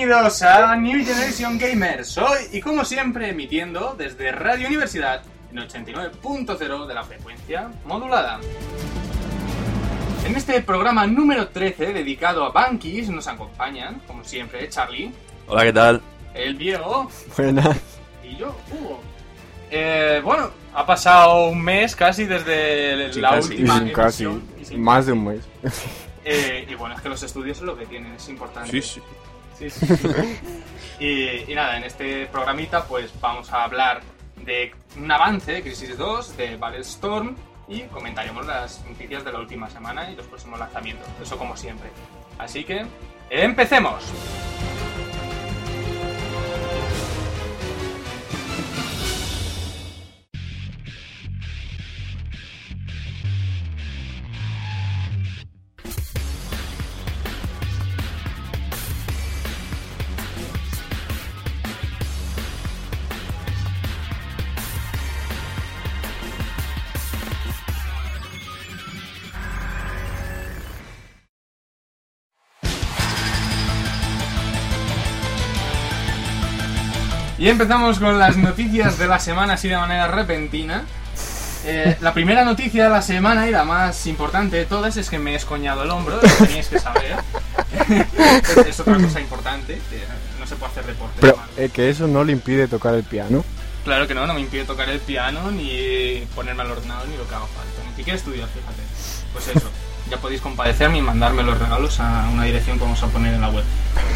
Bienvenidos a New Generation Gamers, hoy y como siempre emitiendo desde Radio Universidad en 89.0 de la frecuencia modulada. En este programa número 13 dedicado a Bankies nos acompañan, como siempre, Charlie, Hola, ¿qué tal? el Diego Buenas. y yo, Hugo. Eh, bueno, ha pasado un mes casi desde Sí, la casi. última Sí, casi. emisión, y sí. Más de un mes. Eh, y bueno, es que los estudios es lo que tienen, es importante. Sí, sí. Sí, y, y nada, en este programita pues vamos a hablar de un avance de Crisis 2, de Storm y comentaremos las noticias de la última semana y los próximos lanzamientos. Eso como siempre. Así que, ¡empecemos! Y empezamos con las noticias de la semana así de manera repentina. Eh, la primera noticia de la semana y la más importante de todas es que me he escoñado el hombro, lo teníais que saber. es, es otra cosa importante, que no se puede hacer deporte. Pero eh, que eso no le impide tocar el piano. Claro que no, no me impide tocar el piano, ni ponerme al ordenador, ni lo que haga falta. Ni siquiera estudiar, fíjate. Pues eso, ya podéis compadecerme y mandarme los regalos a una dirección que vamos a poner en la web.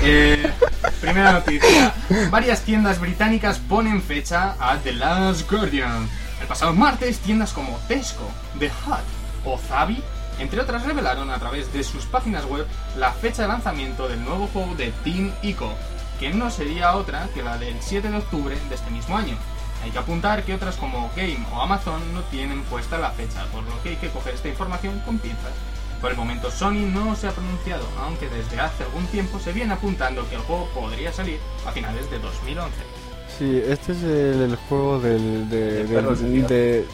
Eh, primera noticia. Varias tiendas británicas ponen fecha a The Last Guardian. El pasado martes, tiendas como Tesco, The Hut o Zabi, entre otras, revelaron a través de sus páginas web la fecha de lanzamiento del nuevo juego de Team Ico, que no sería otra que la del 7 de octubre de este mismo año. Hay que apuntar que otras como Game o Amazon no tienen puesta la fecha, por lo que hay que coger esta información con pinzas. Por el momento Sony no se ha pronunciado, aunque desde hace algún tiempo se viene apuntando que el juego podría salir a finales de 2011. Sí, este es el, el juego del... De, De del- de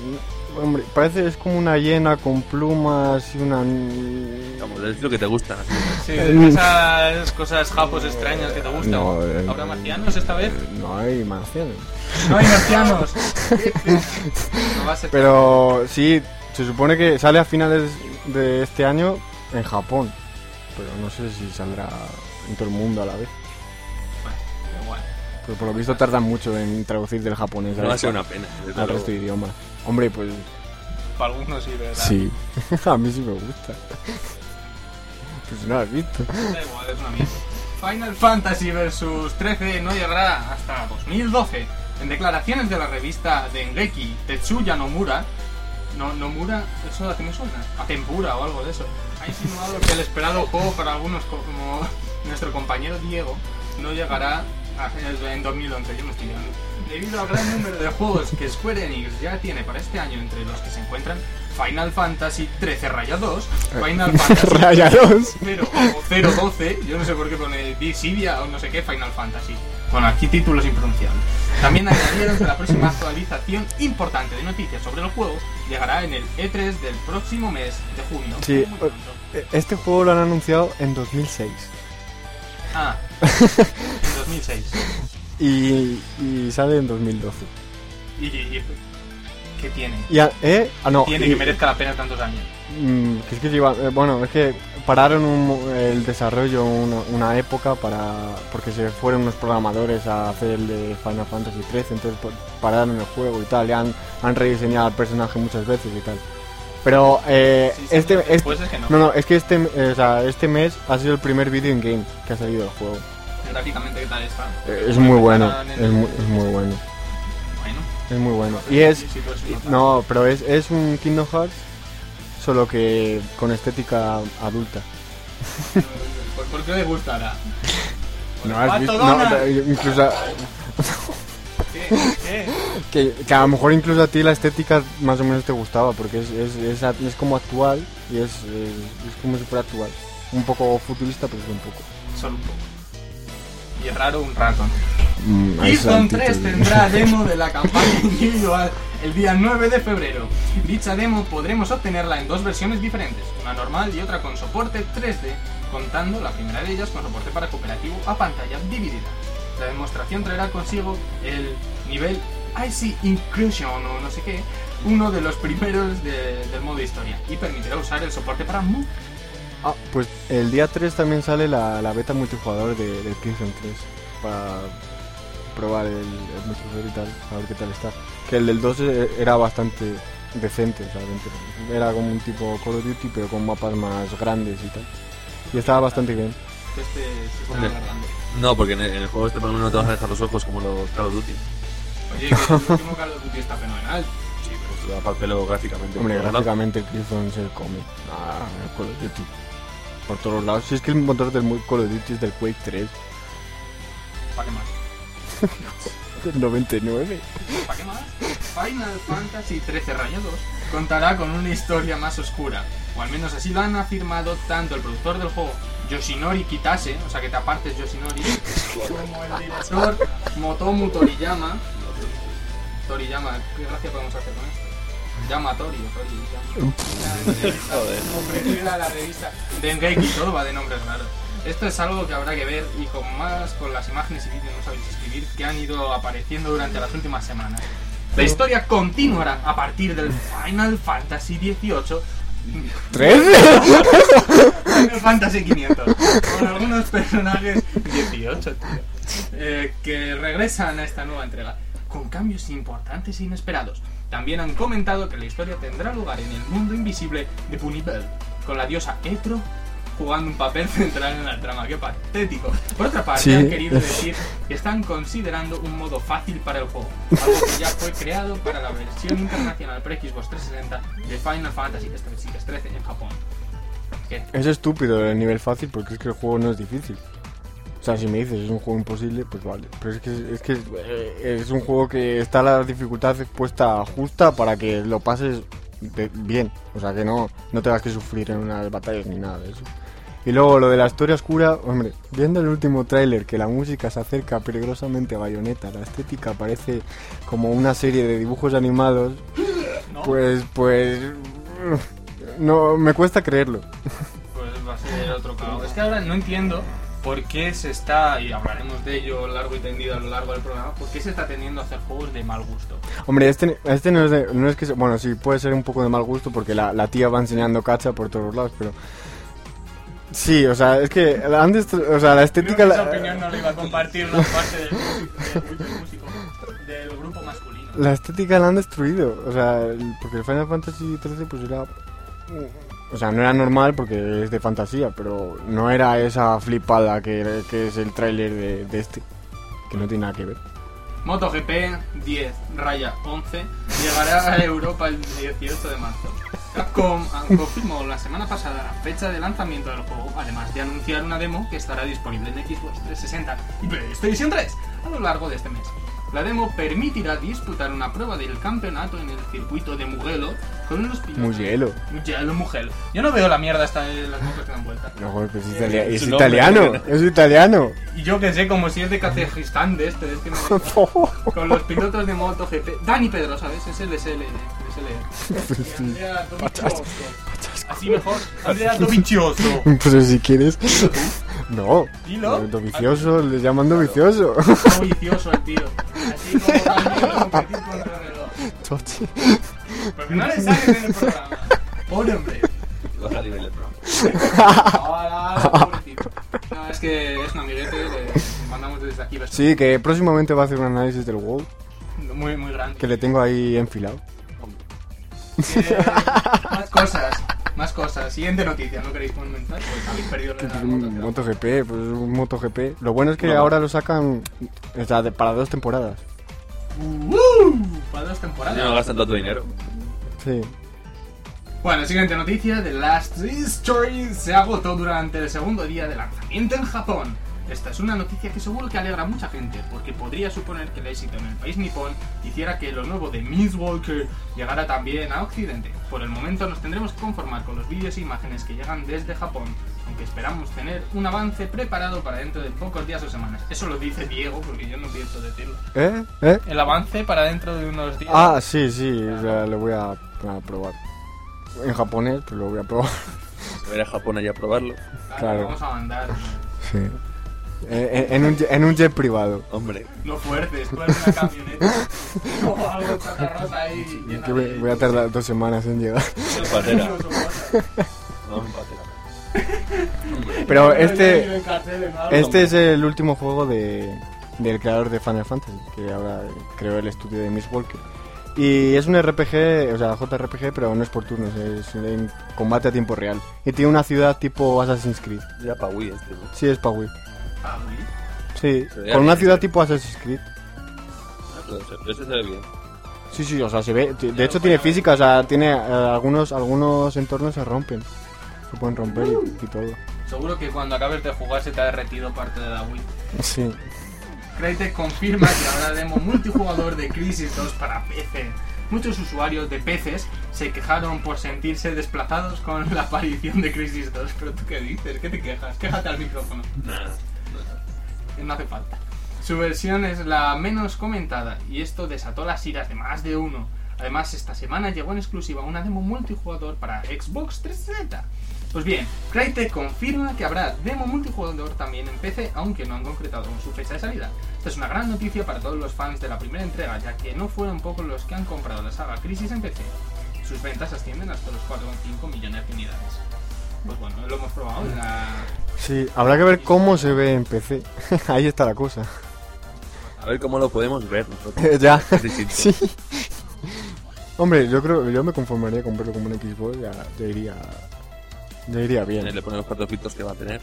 hombre, parece es como una hiena con plumas y una... Vamos, es lo que te gusta. Sí, esas cosas japos extrañas que te gustan. No, eh, ¿Habrá marcianos esta vez? No hay marcianos. No hay marcianos. No va a ser Pero sí, se supone que sale a finales de este año en Japón. Pero no sé si saldrá en todo el mundo a la vez. Bueno, igual. Pero por lo visto tardan mucho en traducir del japonés No va a ser una pena. al resto de idiomas. Hombre, pues Para algunos sí, ¿verdad? sí. a mí sí me gusta. pues no lo has visto. Da igual, es una mierda. Final Fantasy Vs 13 no llegará hasta 2012. En declaraciones de la revista Dengeki, Tetsuya Nomura, no, Nomura, eso a qué me suena, a o algo de eso, ha insinuado que el esperado juego para algunos como nuestro compañero Diego no llegará en 2011, yo me estoy liando. Debido al gran número de juegos que Square Enix ya tiene para este año, entre los que se encuentran Final Fantasy 13 Raya 2, Final Fantasy Rayados. 0 o 012, yo no sé por qué pone Dissidia o no sé qué Final Fantasy. Bueno, aquí títulos impronunciables. También añadieron que la próxima actualización importante de noticias sobre el juego llegará en el E3 del próximo mes de junio. Sí, pronto. Este juego lo han anunciado en 2006. Ah, en 2006. Y, y sale en 2012. ¿Y, qué tiene? Y ¿Eh? Ah, no. Tiene que merezca la pena tantos años. Mm, es que eh, bueno, es que pararon un- el desarrollo una, una época para porque se fueron unos programadores a hacer el de Final Fantasy 13, entonces pues, pararon el juego y tal, y han, han rediseñado al personaje muchas veces y tal. Pero eh, Sí, sí, este, este- después es que no. no, no, es que este, eh, o sea, este mes ha sido el primer video in game que ha salido del juego. Gráficamente, ¿qué tal está? Eh, es muy bueno, el- es muy, es muy bueno, Bueno, es muy bueno. Y es, sí, sí, pues no, pero es, es un Kingdom Hearts, solo que con estética adulta. ¿Por, por qué le gustará? No has ¡Pato visto, no, incluso ¿Qué? ¿Qué? que, que a lo mejor incluso a ti la estética más o menos te gustaba porque es, es, es, como actual y es, es, como fuera actual. Un poco futurista, pero es un poco. Solo un poco. Y raro un rato. Mm, Killzone está el 3 título. tendrá demo de la campaña individual el día 9 de febrero. Dicha demo podremos obtenerla en dos versiones diferentes, una normal y otra con soporte 3D, contando la primera de ellas con soporte para cooperativo a pantalla dividida. La demostración traerá consigo el nivel Icy Inclusion o no sé qué, uno de los primeros de- del modo historia, y permitirá usar el soporte para Move. Ah, pues el día 3 también sale la, la beta multijugador de, del Killzone 3 para probar el, el multijugador y tal, a ver qué tal está. Que el del 2 e- era bastante decente, o sea, dentro- era como un tipo Call of Duty pero con mapas más grandes y tal. Y estaba bastante bien. Este se está Hombre. alargando. No, porque en el, en el juego este por lo menos no te vas a dejar los ojos como los Call of Duty. Oye, que el último Call of Duty está fenomenal. Sí, pero se da para el pelo gráficamente. Hombre, gráficamente el Killzone se come. Ah, el Call of Duty. Por todos lados. Si es que el motor del Call of Duty es del Quake 3, ¿Para qué más? del 99. ¿Para qué más? Final Fantasy XIII Raya 2 contará con una historia más oscura, o al menos así lo han afirmado tanto el productor del juego Yoshinori Kitase, o sea que te apartes Yoshinori, como el director Motomu Toriyama. Toriyama, ¿qué gracia podemos hacer con esto? Llama a Tori o Tori. Joder. La, la revista Dengeki, todo va de nombres raros. Esto es algo que habrá que ver y con más con las imágenes y vídeos no sabéis escribir que han ido apareciendo durante las últimas semanas. La historia continuará a partir del Final Fantasy XVIII ¿Tres? Final Fantasy 500 con algunos personajes 18 tío, eh, que regresan a esta nueva entrega con cambios importantes e inesperados. También han comentado que la historia tendrá lugar en el mundo invisible de Punibel, con la diosa Etro jugando un papel central en la trama. ¡Qué patético! Por otra parte, Sí. han querido decir que están considerando un modo fácil para el juego, algo que ya fue creado para la versión internacional para Xbox 360 de Final Fantasy 13 en Japón. ¿Qué? Es estúpido el nivel fácil porque es que el juego no es difícil. Sea, si me dices es un juego imposible, pues vale. Pero es que es, que eh, es un juego que está la dificultad puesta justa para que lo pases de- bien. O sea, que no, no tengas que sufrir en unas batallas ni nada de eso. Y luego lo de la historia oscura, hombre, viendo el último tráiler que la música se acerca peligrosamente a Bayonetta, la estética parece como una serie de dibujos animados, ¿No? pues, pues, no, me cuesta creerlo. Pues va a ser otro caos. Es que ahora no entiendo por qué se está, y hablaremos de ello largo y tendido a lo largo del programa, por qué se está tendiendo a hacer juegos de mal gusto. Hombre, este, este no, es de- no es que... Bueno, sí, puede ser un poco de mal gusto porque la, la tía va enseñando cacha por todos lados, pero... Sí, o sea, es que la, han destru- o sea, la estética... Creo que la- esa opinión no la iba a compartir una parte del, músico- del músico, del grupo masculino. La estética la han destruido, o sea, el- porque el Final Fantasy XIII pues era... O sea, no era normal porque es de fantasía, pero no era esa flipada que, que es el tráiler de, este, que no tiene nada que ver. MotoGP 10 raya 11 llegará a Europa el 18 de marzo. Capcom confirmó la semana pasada la fecha de lanzamiento del juego, además de anunciar una demo que estará disponible en Xbox 360 y PlayStation 3 a lo largo de este mes. La demo permitirá disputar una prueba del campeonato en el circuito de Mugello con unos pilotos. Mugello. Mugello, Mugello. Yo no veo la mierda hasta las motos que dan vuelta. No, joder, pues es, italia- es italiano, ¿no? es italiano. Y yo que sé, como si es de Kazajistán de este, de este me- con los pilotos de MotoGP. Dani Pedro, ¿sabes? Es el SL. Dovizioso. Así mejor. Andrea Dovizioso. Pues si quieres... No, Dilo. lo vicioso, le llaman vicioso. Dovizioso el tío. Así como también competir contra el reloj. Chochi. Porque no le salen en el programa. Pobre hombre. Baja nivel de programa. No, es que es un amiguete, le mandamos desde aquí. Sí, que próximamente va a hacer un análisis del WoW, Muy, muy grande. que le tengo ahí enfilado. Eh, más cosas, más cosas. Siguiente noticia, ¿no queréis comentar? Pues habéis perdido la Pues la un moto, MotoGP, pues un MotoGP. Lo bueno es que No. ahora lo sacan o sea, de- para dos temporadas. ¡Uh! Para dos temporadas. Ya no gastan tanto dinero. Sí. Bueno, siguiente noticia. The Last Story se agotó durante el segundo día de lanzamiento en Japón. Esta es una noticia que seguro que alegra a mucha gente, porque podría suponer que el éxito en el país nipón hiciera que lo nuevo de Miss Walker llegara también a Occidente. Por el momento nos tendremos que conformar con los vídeos e imágenes que llegan desde Japón, aunque esperamos tener un avance preparado para dentro de pocos días o semanas. Eso lo dice Diego, porque yo no pienso decirlo. ¿Eh? ¿Eh? El avance para dentro de unos días. Ah, sí, sí, o sea, lo voy a, a probar. En japonés, pero lo voy a probar. A ir a Japón allá a probarlo. claro. Vamos a mandar. Sí. Eh, en, un, jet- en un jet privado. Hombre, No fuertes, tú eres una camioneta. o algo chatarrosa ahí. Que voy, a tardar dos semanas en llegar. patera. No patera. Pero No, no, este, este es el último juego de, del creador de Final Fantasy, que ahora creó el estudio de Miss Walker. Y es un RPG, o sea, JRPG, pero no es por turnos, es en combate a tiempo real. Y tiene una ciudad tipo Assassin's Creed. Para Wii este, ¿no? Sí, es para Wii. Sí, con una ciudad tipo Assassin's Creed. Ah, pero ese- Ese se ve bien. Sí, sí, o sea, se ve. De hecho, tiene física, o sea, tiene eh, algunos algunos entornos se rompen. Se pueden romper y, y todo. Seguro que cuando acabes de jugar se te ha derretido parte de la Wii. Sí. Crytek confirma que habrá demo multijugador de Crisis 2 para PC. Muchos usuarios de PCs se quejaron por sentirse desplazados con la aparición de Crisis 2. Pero tú qué dices, ¿qué te quejas? Quéjate al micrófono. No hace falta. Su versión es la menos comentada y esto desató las iras de más de uno. Además, esta semana llegó en exclusiva una demo multijugador para Xbox 360. Pues bien, Crytek confirma que habrá demo multijugador también en PC, aunque no han concretado su fecha de salida. Esta es una gran noticia para todos los fans de la primera entrega, ya que no fueron pocos los que han comprado la saga Crisis en PC. Sus ventas ascienden hasta los 4,5 millones de unidades. Pues bueno, lo hemos probado la... Sí, habrá que ver cómo se ve en PC. Ahí está la cosa. A ver cómo lo podemos ver nosotros. ya. Sí. Hombre, yo creo yo me conformaría con verlo como un Xbox, ya, ya iría ya iría bien. Le ponemos cuatro filtros que va a tener.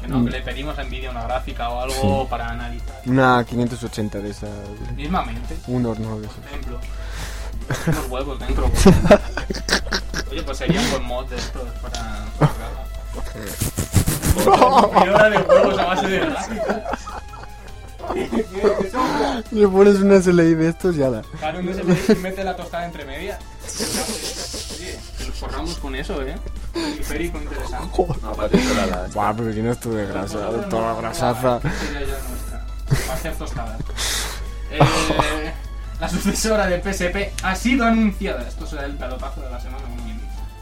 Que no, que le pedimos a Nvidia una gráfica o algo para analizar. Una 580 de esas, Mismamente, un horno de esos. por ejemplo. Unos huevos dentro. Oye, pues sería un buen mod de estos para... hora de huevos a base de. Le pones una SLI de estos y ala. Claro, no se puede mete la tostada entre medias. Oye, que nos forramos con eso, ¿eh? Periférico interesante. No, para ti será la- Buah, pero lleno esto de grasa, de toda la grasaza. Sería ya nuestra. Para hacer tostadas. Eh, la sucesora de PSP ha sido anunciada. Esto será el pelotazo de la semana.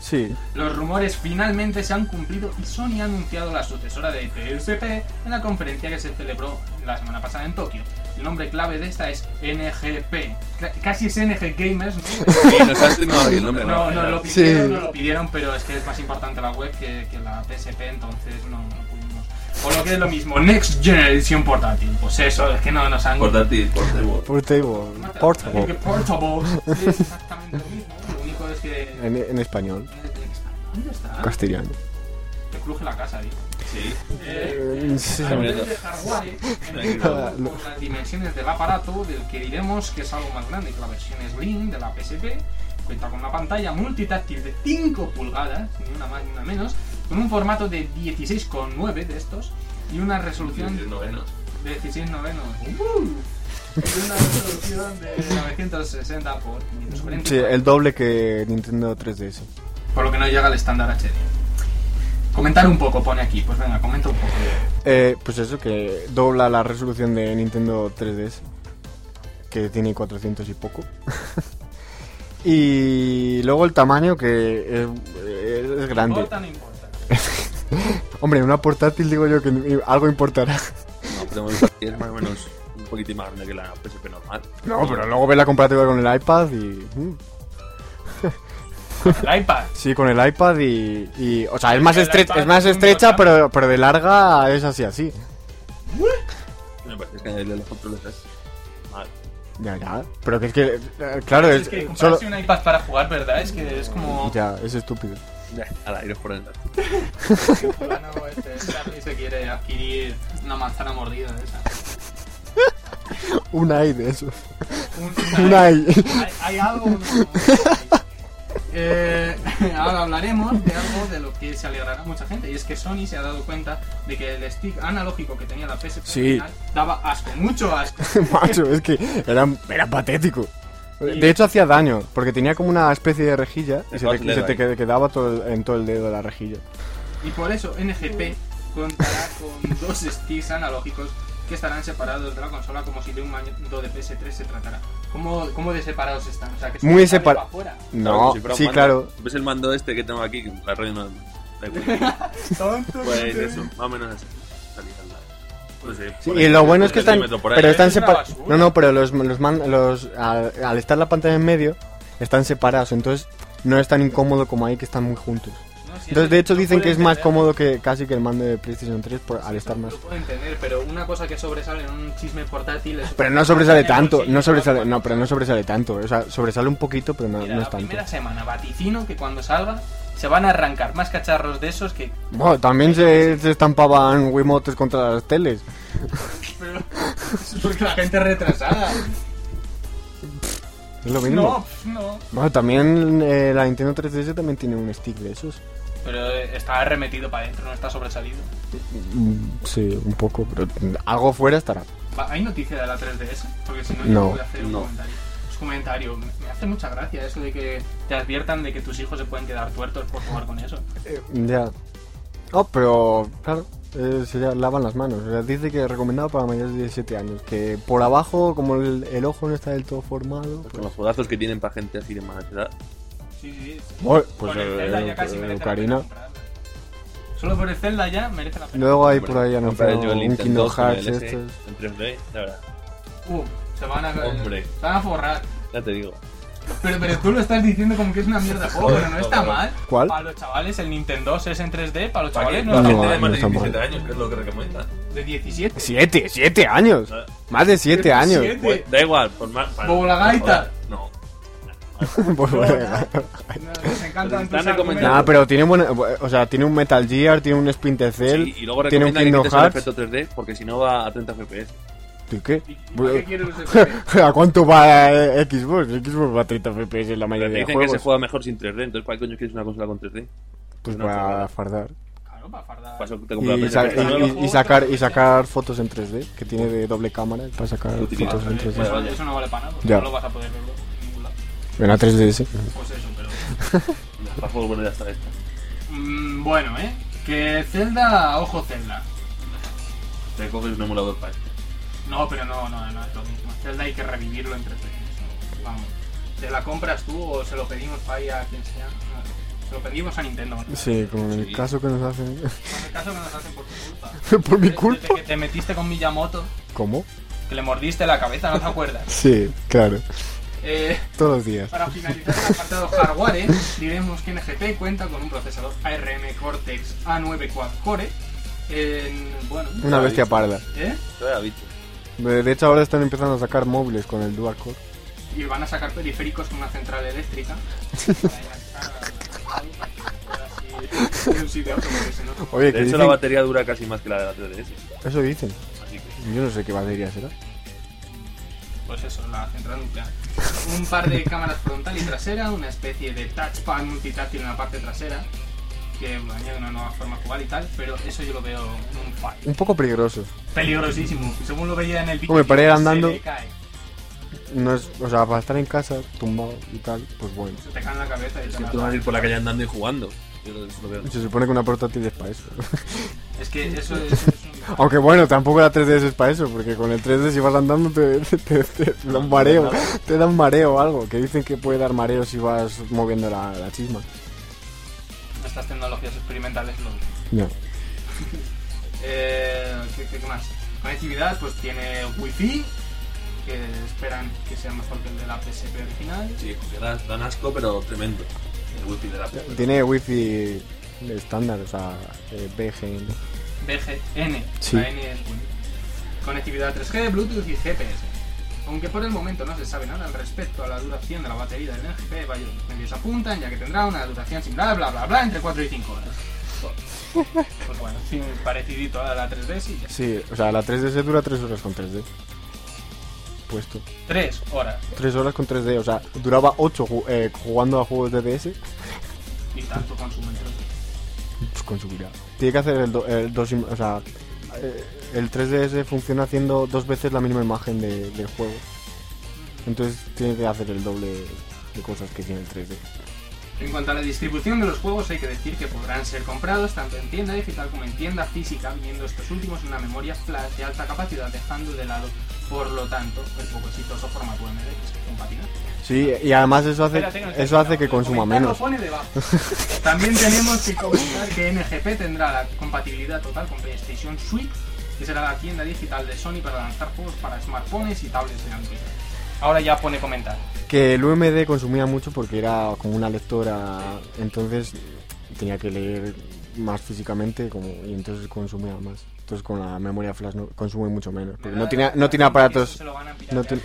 Sí, Los rumores finalmente se han cumplido y Sony ha anunciado la sucesora de PSP en la conferencia que se celebró la semana pasada en Tokio. El nombre clave de esta es NGP. Casi es NG Gamers, ¿no? Sí, nos has no, el nombre No, no lo Sí. pidieron, no lo pidieron, pero es que es más importante la web que, que la PSP, entonces no, no pudimos. Por lo que es lo mismo, Next Generation Portátil. Pues eso, es que no nos han... Portátil, portable. portable, portable, portable. Sí, es exactamente lo mismo. Es que... en, en español, ¿Dónde está? castellano. Te cruje la casa, tío. Sí. Eh, Eh, sí. de hardware, empezamos por las dimensiones del aparato, del que diremos que es algo más grande que la versión Slim de la PSP. Cuenta con una pantalla multitáctil de 5 pulgadas, ni una más ni una menos, con un formato de 16,9 de estos y una resolución novenos. de 16 novenos. Uh, y una resolución de 960 por 540. Sí, el doble que Nintendo 3DS. Por lo que no llega al estándar HD. Comentar un poco, pone aquí. Pues venga, comenta un poco. Eh, pues eso, que dobla la resolución de Nintendo 3DS, que tiene 400 y poco. y luego el tamaño, que es, es grande. ¿Importa no importa? Hombre, una portátil digo yo que algo importará. No, podemos es más o menos poquitín más grande que la PSP normal. No, pero luego ves la comparativa con el iPad y... mm, El iPad. Sí, con el iPad y... y- o sea, es más, El estrecha, es más estrecha, pero, pero de larga es así, así. Me parece que el de los controles es mal. Ya, ya. Pero que es que... eh, Claro, Es es... que solo... comprarse un iPad para jugar, ¿verdad? Es que es como... Ya, es estúpido. Ya, al aire por dentro. Fulano, este, Charlie se quiere adquirir una manzana mordida de esa. Un AI de eso. Un- Un AI. ¿Hay, hay algo? no? Eh, ahora hablaremos de algo de lo que se alegrará mucha gente y es que Sony se ha dado cuenta de que el stick analógico que tenía la PSP Sí. original daba asco, mucho asco. Macho, es que era, era patético. De hecho hacía daño, porque tenía como una especie de rejilla y se te, se quedaba todo el- en todo el dedo de la rejilla. Y por eso NGP contará con dos sticks analógicos que estarán separados de la consola como si de un mando de PS3 se tratara. ¿Cómo, cómo de separados están? O sea, que Muy se sale separa- pa' fuera. No, Claro, si sí, claro. ¿Ves el mando este que tengo aquí? Que la radio no. da igual. Tonto, Pues eso, más o menos así. Sé, Sí, por y lo bueno es que están, pero están separados. No, no, pero los, los, man- los al, al estar la pantalla en medio están separados, entonces no es tan incómodo como ahí que están muy juntos. Entonces, de hecho, dicen que es más cómodo que casi que el mando de PlayStation 3 por, al estar más. Lo puedo entender, pero una cosa que sobresale en un chisme portátil es... Pero no sobresale tanto, no sobresale, no, pero no sobresale tanto, o sea, sobresale un poquito, pero no, Mira, no la es tanto. primera semana vaticino que cuando salga se van a arrancar más cacharros de esos que... Bueno, también se, se estampaban Wiimotes contra las teles. Pero es porque la gente es retrasada. Es lo mismo. No, no. Bueno, también eh, la Nintendo 3DS también tiene un stick de esos. Pero está remetido para adentro, no está sobresalido. Sí, un poco, pero algo fuera estará. ¿Hay noticia de la 3DS? Porque si no, No. yo voy a hacer un No. comentario. Es un comentario. Me hace mucha gracia eso de que te adviertan de que tus hijos se pueden quedar tuertos por jugar con eso. Eh, ya. Oh, pero claro, eh, se lavan las manos. O sea, dice que es recomendado para mayores de 17 años. Que por abajo, como el, el ojo no está del todo formado. Con Pues, los jodazos que tienen para gente así de más edad. Sí, sí, sí. Bueno, pues Con el eh, Zelda ya casi merece la Ocarina. pena. Solo por el Zelda ya merece la pena. Luego hay por ahí anunciado el un Kingdom 2 con Hearts el estos. En 3D, la verdad. Uh, se van a, Hombre. se van a forrar. Ya te digo. Pero, pero tú lo estás diciendo como que es una mierda de juego, pero no está mal. ¿Cuál? Para los chavales el Nintendo es en 3D, para los chavales no, gente no, de más no de está mal. 17 años, que es lo que recomiendan. de 17. ¡Siete! ¡Siete años! Ah. Más de siete años. Siete. Pues, da igual, por más. para- Bobo la gaita. No. Pues bueno. Nos argumentos. Nada, pero tiene buena, o sea, tiene un Metal Gear, tiene un Splinter Cell, Sí, y luego tiene un recomiendan que Kingdom quites el Hearts. efecto 3D porque si no va a 30 FPS. ¿Y qué? ¿Y ¿Para qué quieres los FPS? ¿A cuánto va eh, Xbox? Xbox va a 30 FPS en la Pero te mayoría de dicen que juegos. se juega mejor sin 3D, entonces ¿para qué coño quieres una consola con 3D? Pues una para chorrada. fardar. Claro, para fardar. Para eso te Y, sa- PlayStation y- y- y sacar, y sacar fotos en 3D, que tiene de doble cámara para sacar Utilidad. fotos en 3D. Eso, vale. eso no vale para nada, porque Ya. no lo vas a poder ver. En la 3DS. Pues eso, pero... Juego bueno ya está esto. Mm, bueno, ¿eh? Que Zelda, ojo Zelda. Te coges un emulador para esto. No, pero no, no, no es lo mismo. Zelda hay que revivirlo en 3D. eso, Vamos. ¿Te la compras tú o se lo pedimos para ir a quien sea? No, se lo pedimos a Nintendo. ¿no? Sí, como en el Sí. caso que nos hacen. En el caso que nos hacen por tu culpa. ¿Por mi Desde culpa? que te metiste con Miyamoto, ¿Cómo? que le mordiste la cabeza, ¿no te acuerdas? Sí, claro. Eh, Todos los días. para finalizar el apartado hardware, diremos que NGP cuenta con un procesador ARM Cortex A9 Quad Core. En, bueno, Una bestia parda. ¿eh? De hecho, ahora están empezando a sacar móviles con el dual core. y van a sacar periféricos con una central eléctrica Oye, que De hecho, dicen... la batería dura casi más que la de la 3DS. Eso dicen. Así que. Yo no sé qué batería será. pues eso la central nuclear un par de cámaras frontal y trasera una especie de touchpad multitáctil en la parte trasera que añade una nueva forma de jugar y tal pero eso yo lo veo un fallo Un poco peligroso. peligrosísimo según lo veía en el vídeo Hombre, para ir se andando- le cae. No es, o sea, para estar en casa, tumbado y tal, pues bueno. se te cae en la cabeza y Es te que tú vas a ir por la calle andando y jugando. Yo eso lo veo. Se supone que una portátil es para eso. es que eso es, eso es un- Aunque bueno, tampoco la 3DS es para eso, porque con el 3D si vas andando te, te- te- te da un mareo, te da un mareo o algo, que dicen que puede dar mareo si vas moviendo la, la chisma. estas tecnologías experimentales lo Ya. Eh, ¿qué, qué- qué más? Conectividad, pues tiene Wi-Fi, que esperan que sea mejor que el de la PSP original. Sí, porque da- dan asco, pero tremendo. El wifi de la Tiene wifi estándar, o sea, eh, BGN. BGN, Sí. la N es. Conectividad 3G, Bluetooth y GPS. Aunque por el momento no se sabe nada al respecto a la duración de la batería del NGP, varios medios apuntan, ya que tendrá una duración similar, bla bla bla, entre 4 y 5 horas. Pues bueno, sí, parecidito a la 3DS y ya. Sí, o sea, la 3DS dura 3 horas con 3D. Puesto. 3 horas. 3 horas con 3D, o sea, duraba 8 jugando a juegos de DS. Y tanto 3D. Pues consumirá. Tiene que hacer el, do- el dos, o sea, eh, el 3DS funciona haciendo dos veces la misma imagen de- del juego. Entonces tiene que hacer el doble de cosas que tiene el 3D. En cuanto a la distribución de los juegos, hay que decir que podrán ser comprados tanto en tienda digital como en tienda física, viniendo estos últimos en una memoria flash de alta capacidad, dejando de lado, por lo tanto, el poco exitoso formato MD que es compatible. Sí, y además eso hace, Espérate, no eso hace viendo, que el consuma menos. pone. También tenemos que comentar que NGP tendrá la compatibilidad total con PlayStation Suite, que será la tienda digital de Sony para lanzar juegos para smartphones y tablets de Android. Ahora ya pone comentar. Que el UMD consumía mucho porque era como una lectora, entonces tenía que leer más físicamente como, y entonces consumía más. Entonces con la memoria flash no, consume mucho menos. Porque no tiene, no tiene aparatos... Eso se lo van a piratear no tiene-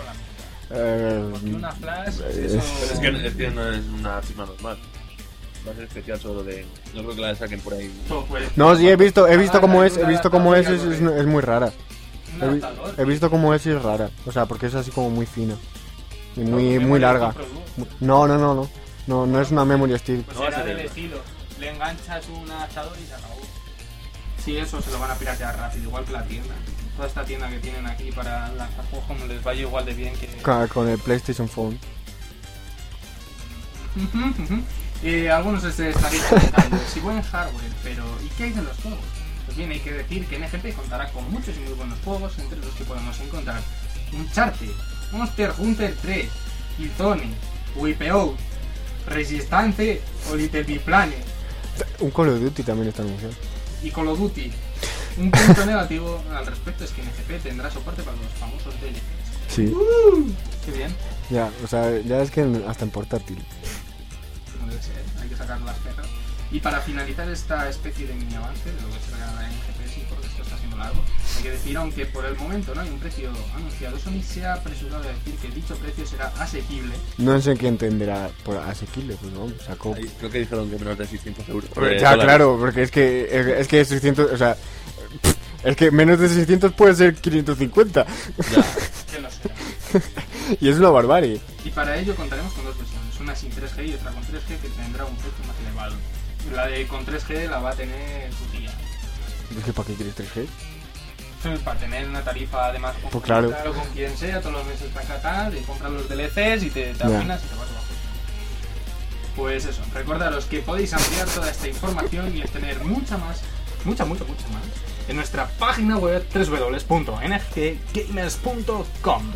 eh, Porque una flash, eh, eso... Pero es que, no es una firma normal. Va a ser especial solo de. No creo que la saquen por ahí. No, sí, he visto, he visto Ah, cómo es, he visto cómo es, es, adaptador es, es muy rara. He, vi- adaptador. he visto cómo es y es rara. O sea, porque es así como muy fina. Y muy, muy larga. No, no, no, no. No, no es una memory steel. Pues No va a será ser del estilo. Le enganchas un adaptador y se acabó. Sí, eso se lo van a piratear rápido, igual que la tienda. Toda esta tienda que tienen aquí para lanzar juegos como les vaya igual de bien que... Con el PlayStation Phone. Ujú. Eh, algunos se estarían preguntando si buen hardware, pero ¿y qué hay de los juegos? Pues bien, hay que decir que NGP contará con muchos y muy buenos juegos, entre los que podemos encontrar Uncharted, Monster Hunter 3, Killzone, WIPO, Resistance o Little Big Planet. Un Call of Duty también está anunciado. y Call of Duty. Un punto negativo al respecto es que NGP tendrá soporte para los famosos DLCs. Sí. Qué bien, Ya, o sea, ya es que hasta en portátil. como debe ser, hay que sacar las perras. Y para finalizar esta especie de mini avance de lo que será la NGP, sí, porque esto está siendo largo, hay que decir, aunque por el momento no hay un precio anunciado, Sony se ha apresurado a decir que dicho precio será asequible. No sé qué entenderá por asequible, pues vamos, sacó. Ahí creo que dijeron que menos de 600 euros. Eh, ya, dólares. claro, porque es que es que 600, o sea, es que menos de 600 puede ser 550 Ya. Que lo será. y es una barbarie. Y para ello contaremos con dos versiones, una sin 3G y otra con 3G que tendrá un precio más elevado. La de con 3G la va a tener su tía. Es que para qué quieres 3G? Para tener una tarifa además con, Pues claro. con quien sea, todos los meses para tal, y compras los DLCs y te, te Ya. arruinas y te vas abajo. Pues eso, recordaros que podéis ampliar toda esta información y obtener mucha más, mucha, mucha, mucha más en nuestra página web www.nggamers.com.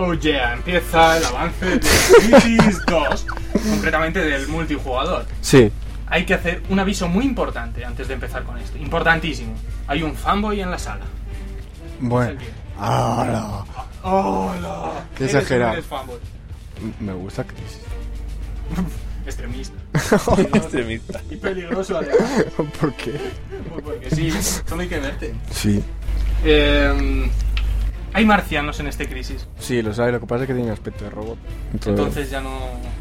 Oh yeah, empieza el avance de Crisis 2, concretamente del multijugador. Sí. Hay que hacer un aviso muy importante antes de empezar con esto, importantísimo. Hay un fanboy en la sala. Bueno. Ahora. ¡Hola! Qué exagerado. Me gusta Crisis. Extremista. Extremista. Y peligroso además. ¿Por qué? Pues Porque sí, solo hay que verte. Sí. Eh, hay marcianos en este crisis, Sí, lo sabes, lo que pasa es que tiene aspecto de robot. Entonces, entonces ya no,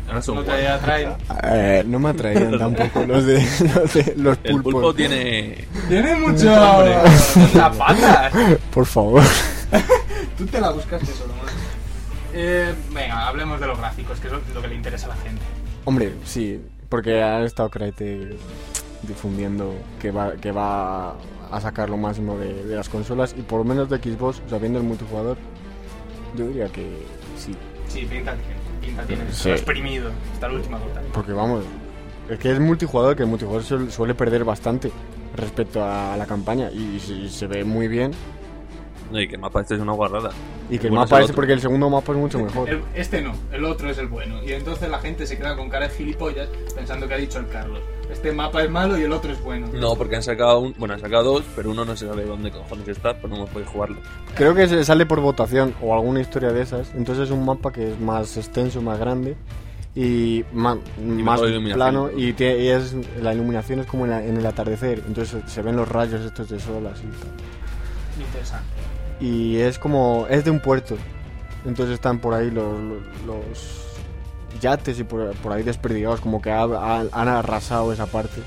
Ahora son no te atraen. eh, no me atraían tampoco los de los, de, los El pulpos. pulpo tiene. Tiene mucho... la patas. Por favor. Tú te la buscaste solo. Eh, venga, hablemos de los gráficos, que es lo, lo que le interesa a la gente. Hombre, sí, porque ha estado Crytek difundiendo que va, que va a sacar lo máximo de, de las consolas y por lo menos de Xbox, sabiendo el multijugador, yo diría que sí. Sí, pinta, pinta tiene. Sí. Exprimido, hasta la última gota. Porque vamos, es que es multijugador, que el multijugador suele, perder bastante respecto a la campaña y, se- se ve muy bien. No, y que el mapa este es una guarrada. Y que el Bueno, es mapa el ese, porque el segundo mapa es mucho mejor. El- este no, el otro es el bueno. Y entonces la gente se queda con cara de gilipollas pensando que ha dicho el Carlos. Este mapa es malo y el otro es bueno. No, porque han sacado un. Bueno, han sacado dos, pero uno no se sabe dónde cojones está, pues no hemos podido jugarlo. Creo que se sale por votación o alguna historia de esas. Entonces es un mapa que es más extenso, más grande y más mejor iluminación. plano y, tie- y es la iluminación es como en, la- en el atardecer. Entonces se ven los rayos estos de sol así. Interesante. Y es como es de un puerto. Entonces están por ahí los, los, los yates y por, por ahí desperdigados como que ha- ha- han arrasado esa parte.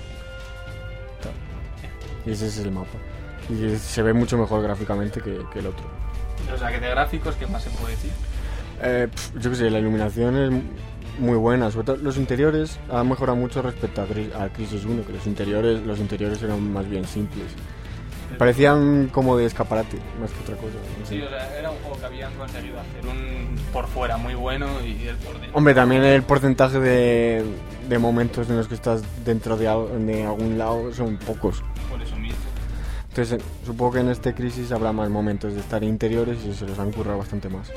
Y ese es el mapa. Y se ve mucho mejor gráficamente que, que el otro. O sea, que de gráficos, ¿qué más se puede decir? Eh, yo qué sé, la iluminación es muy buena. Sobre todo los interiores han mejorado mucho respecto a, a Crisis 1, que los interiores, los interiores eran más bien simples. Parecían como de escaparate, más que otra cosa. no sé. Sí, o sea, era un juego que habían conseguido hacer un por fuera muy bueno y el por dentro. Hombre, también el porcentaje de, de momentos en los que estás dentro de algún lado son pocos. Por eso mismo. Entonces, eh, supongo que en este Crisis habrá más momentos de estar interiores y se los han currado bastante más.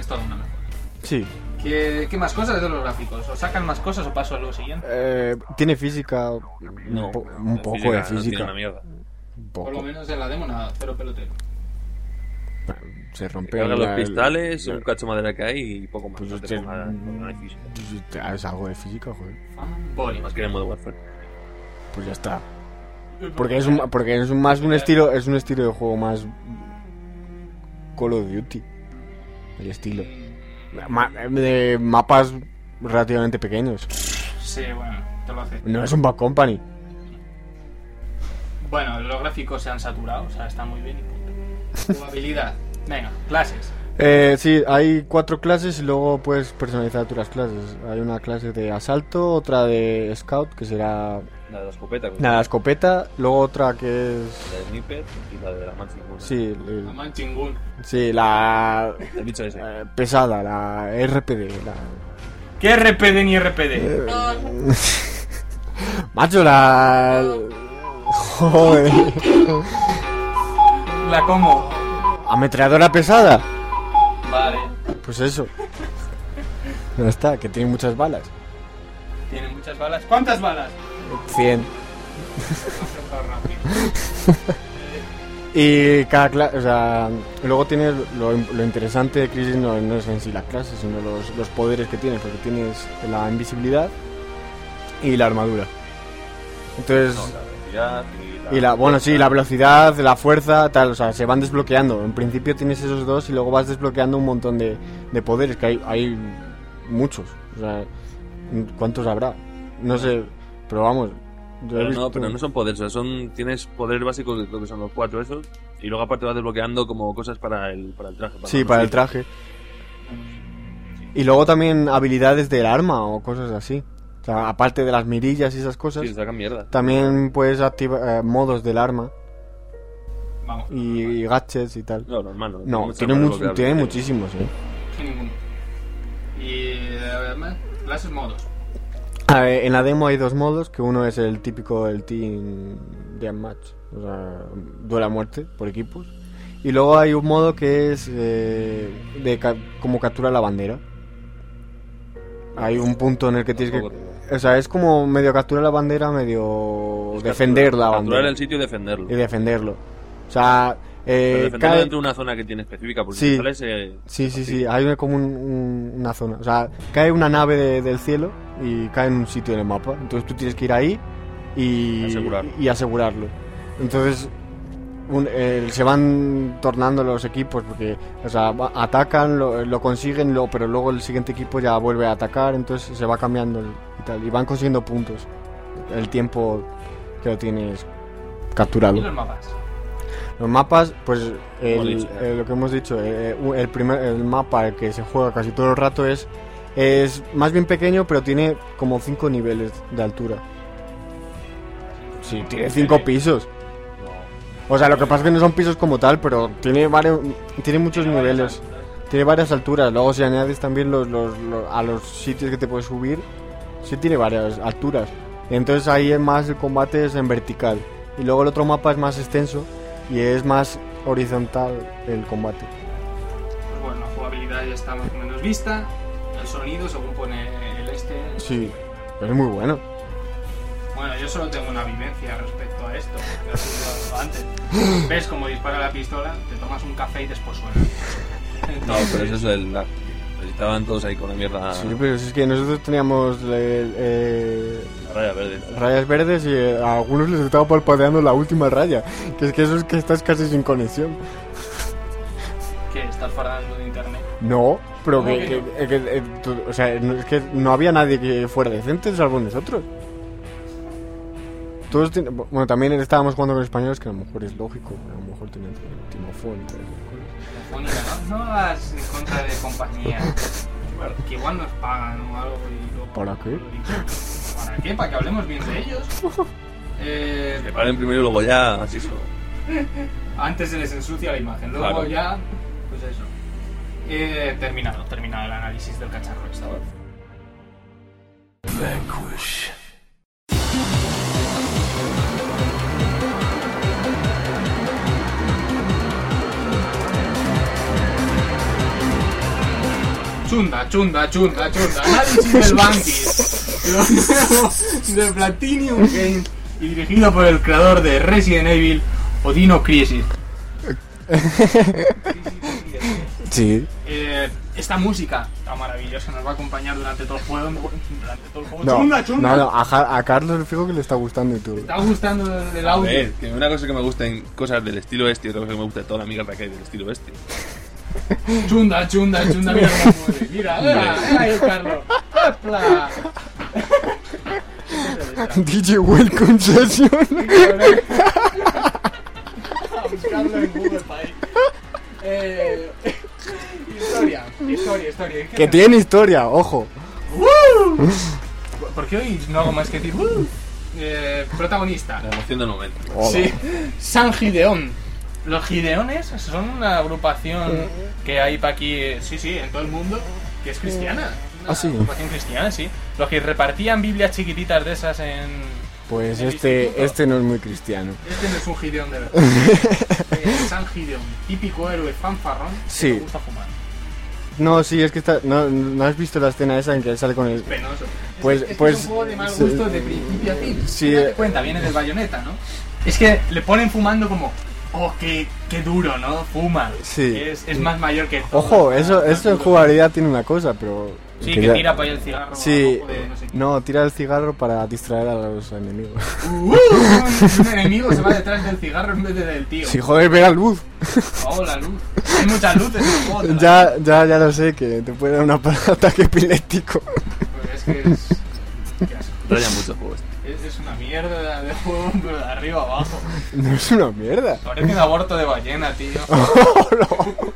Es toda una mejora. Sí, ¿Qué, ¿Qué más cosas de los gráficos? ¿O sacan más cosas o paso a lo siguiente? eh, tiene física, No, un, po- un la poco física de no tiene física. una mierda. un Por lo menos en la demo nada, cero pelotero. Se rompe la- los cristales, la- un cacho de madera que hay y poco más. Pues no te ponga- no hay física. Pues, Es algo de física, joder. Voy. Más que en el modo Warfare. Pues ya está. Porque es un, porque es un- más un estilo, es un estilo de juego más Call of Duty. El estilo. Ma- de mapas relativamente pequeños. Sí, bueno, te lo hace. No es un Bad Company. Bueno, los gráficos se han saturado, o sea, están muy bien. Jugabilidad. Venga, clases. Eh, sí, hay cuatro clases y luego puedes personalizar las clases. Hay una clase de asalto, otra de scout, que será La de la escopeta. con- la escopeta, luego otra que es... La de sniper y la de la mancha ninguna. Sí, el- Aman Chingun. sí la El bicho ese. eh, pesada, la RPD. La... ¿Qué RPD ni RPD? Macho, la... Joder. La como. Ametralladora pesada. Vale. Pues eso. Ya está, que tiene muchas balas. Tiene muchas balas. ¿Cuántas balas? 100. Y cada clase, o sea, luego tienes lo, lo interesante de Crisis no, no es en sí la clase, sino los, los poderes que tienes, porque tienes la invisibilidad y la armadura. Entonces, No, la velocidad y la... y la, bueno, sí, la velocidad, la fuerza, tal, o sea, se van desbloqueando. En principio tienes esos dos y luego vas desbloqueando un montón de, de poderes, que hay, hay muchos. O sea, ¿cuántos habrá? No sé, pero vamos. yo he Pero visto- no, pero no son poderes, o sea, son, tienes poderes básicos, que creo que son los cuatro esos, y luego aparte vas desbloqueando como cosas para el, para el traje. Sí, para el traje. Y luego también habilidades del arma o cosas así. O sea, aparte de las mirillas y esas cosas, Sí, sacan mierda. también puedes activar eh, modos del arma Vamos. y, y gadgets y tal. No, normal, no. No, mucho tiene, desbloqueable. tiene muchísimos, ¿eh? Ninguno. Y además, clases modos. A ver, en la demo hay dos modos, que uno es el típico el Team Deathmatch, o sea, duela a muerte por equipos. Y luego hay un modo que es eh, de ca- como captura la bandera. Hay un punto en el que tienes que... O sea, es como medio capturar la bandera, medio defender capturar- la Capturar bandera. el sitio y defenderlo. Y defenderlo. O sea, eh, Pero dentro de una zona que tiene específica, porque Sí. sales... eh, Sí, sí, sí, hay como un- un- una zona. O sea, cae una nave de- del cielo y cae en un sitio en el mapa. Entonces tú tienes que ir ahí y, Asegurarlo. y asegurarlo. Entonces un- eh, se van tornando los equipos porque, o sea, atacan, lo, lo consiguen, lo, pero luego el siguiente equipo ya vuelve a atacar, entonces se va cambiando el- y tal. Y van consiguiendo puntos el tiempo que lo tienes capturado. Y los mapas. Los mapas, pues el- eh, lo que hemos dicho, eh, u- el primer el mapa que se juega casi todo el rato es es más bien pequeño, pero tiene como cinco niveles de altura. Sí, tiene cinco pisos. O sea, lo que pasa es que no son pisos como tal, pero tiene varios, tiene muchos Tiene niveles, tiene varias alturas. Luego si añades también los, los- los- a los sitios que te puedes subir, sí tiene varias alturas. Entonces ahí es más el combate es en vertical. Y luego el otro mapa es más extenso y es más horizontal el combate. Pues bueno, la jugabilidad ya está más o menos vista. El sonido, según pone el este. Sí, pero es muy bueno. Bueno, yo solo tengo una vivencia respecto a esto. sido antes. Ves cómo dispara la pistola, te tomas un café y después suena. No, pero eso es el lag. Estaban todos ahí con la mierda... Sí, pero si es que nosotros teníamos eh, eh, La raya verde. rayas verdes y eh, a algunos les estaba palpadeando la última raya. Que es que eso es que estás casi sin conexión. ¿Qué? ¿Estás fardando de internet? No, pero ¿Cómo que, que que- que- eh, tú- o sea, no, es que no había nadie que fuera decente salvo nosotros. todos tienen- bueno, también estábamos jugando con españoles, que a lo mejor es lógico, a lo mejor tenían timofón y no, no hagas en contra de compañías. Que igual nos pagan o algo y luego... ¿Para qué? ¿Para qué? Para que hablemos bien de ellos. Eh, Que paren primero y luego ya, así solo. antes se les ensucia la imagen, luego Claro. ya, pues eso. Eh, terminado, terminado el análisis del cacharro esta vez. Chunda, chunda, chunda, chunda. Análisis del Bankis. Lo nuevo de Platinum Games y dirigido por el creador de Resident Evil, Odino Crisis. Sí. Eh, esta música tan maravillosa nos va a acompañar durante todo el juego. Durante todo el juego. No, chunda, chunda. no, no, a, Ja- a Carlos le fijo que le está gustando y todo. ¿Te está gustando el, el A audio? ver, que una cosa que me gusten cosas del estilo este y otra cosa que me gusta de toda la mierda que hay del estilo este. Chunda, chunda, chunda, mira cómo mueve. Mira, mira, mira Carlos. ¡Hopla! DJ Welcome Session. A buscarlo en Google País. Eh, historia, historia, que tiene historia, ojo. Porque hoy no hago más que decir. "Uh". Eh, protagonista. La emoción del momento. Hola. Sí, San Gideón. Los Gideones son una agrupación que hay para aquí, eh, sí, sí, en todo el mundo, que es cristiana. Una Ah, sí. agrupación cristiana, sí. Los que repartían Biblias chiquititas de esas en. Pues en este, este no es muy cristiano. Este no es un Gideón de verdad. Eh, San Gideón, típico héroe fanfarrón que Sí. le gusta fumar. No, sí, es que está, no, no has visto la escena esa en que sale con el... Penoso. Pues- es, es que pues, es un juego de mal sí. gusto de principio a fin. Sí, Date eh. cuenta, viene del bayoneta, ¿no? Es que le ponen fumando como, oh, qué, qué duro, ¿no? Fuma. Sí. Es, es más mayor que todo. Ojo, eso, eso en jugabilidad tiene una cosa, pero... Sí, que que ya- tira para allá el cigarro. Sí, de no sé qué. no, tira el cigarro para distraer a los enemigos. Uh, un enemigo se va detrás del cigarro en vez de del tío. Si joder, pega luz. Oh, la luz. Hay muchas luces en el juego. te la- Ya, ya, ya lo sé, que te puede dar un ataque epiléptico. Pues es que es. qué asco. Raya mucho juego este. Es, es una mierda de juego, pero de arriba abajo. No es una mierda. Parece un aborto de ballena, tío.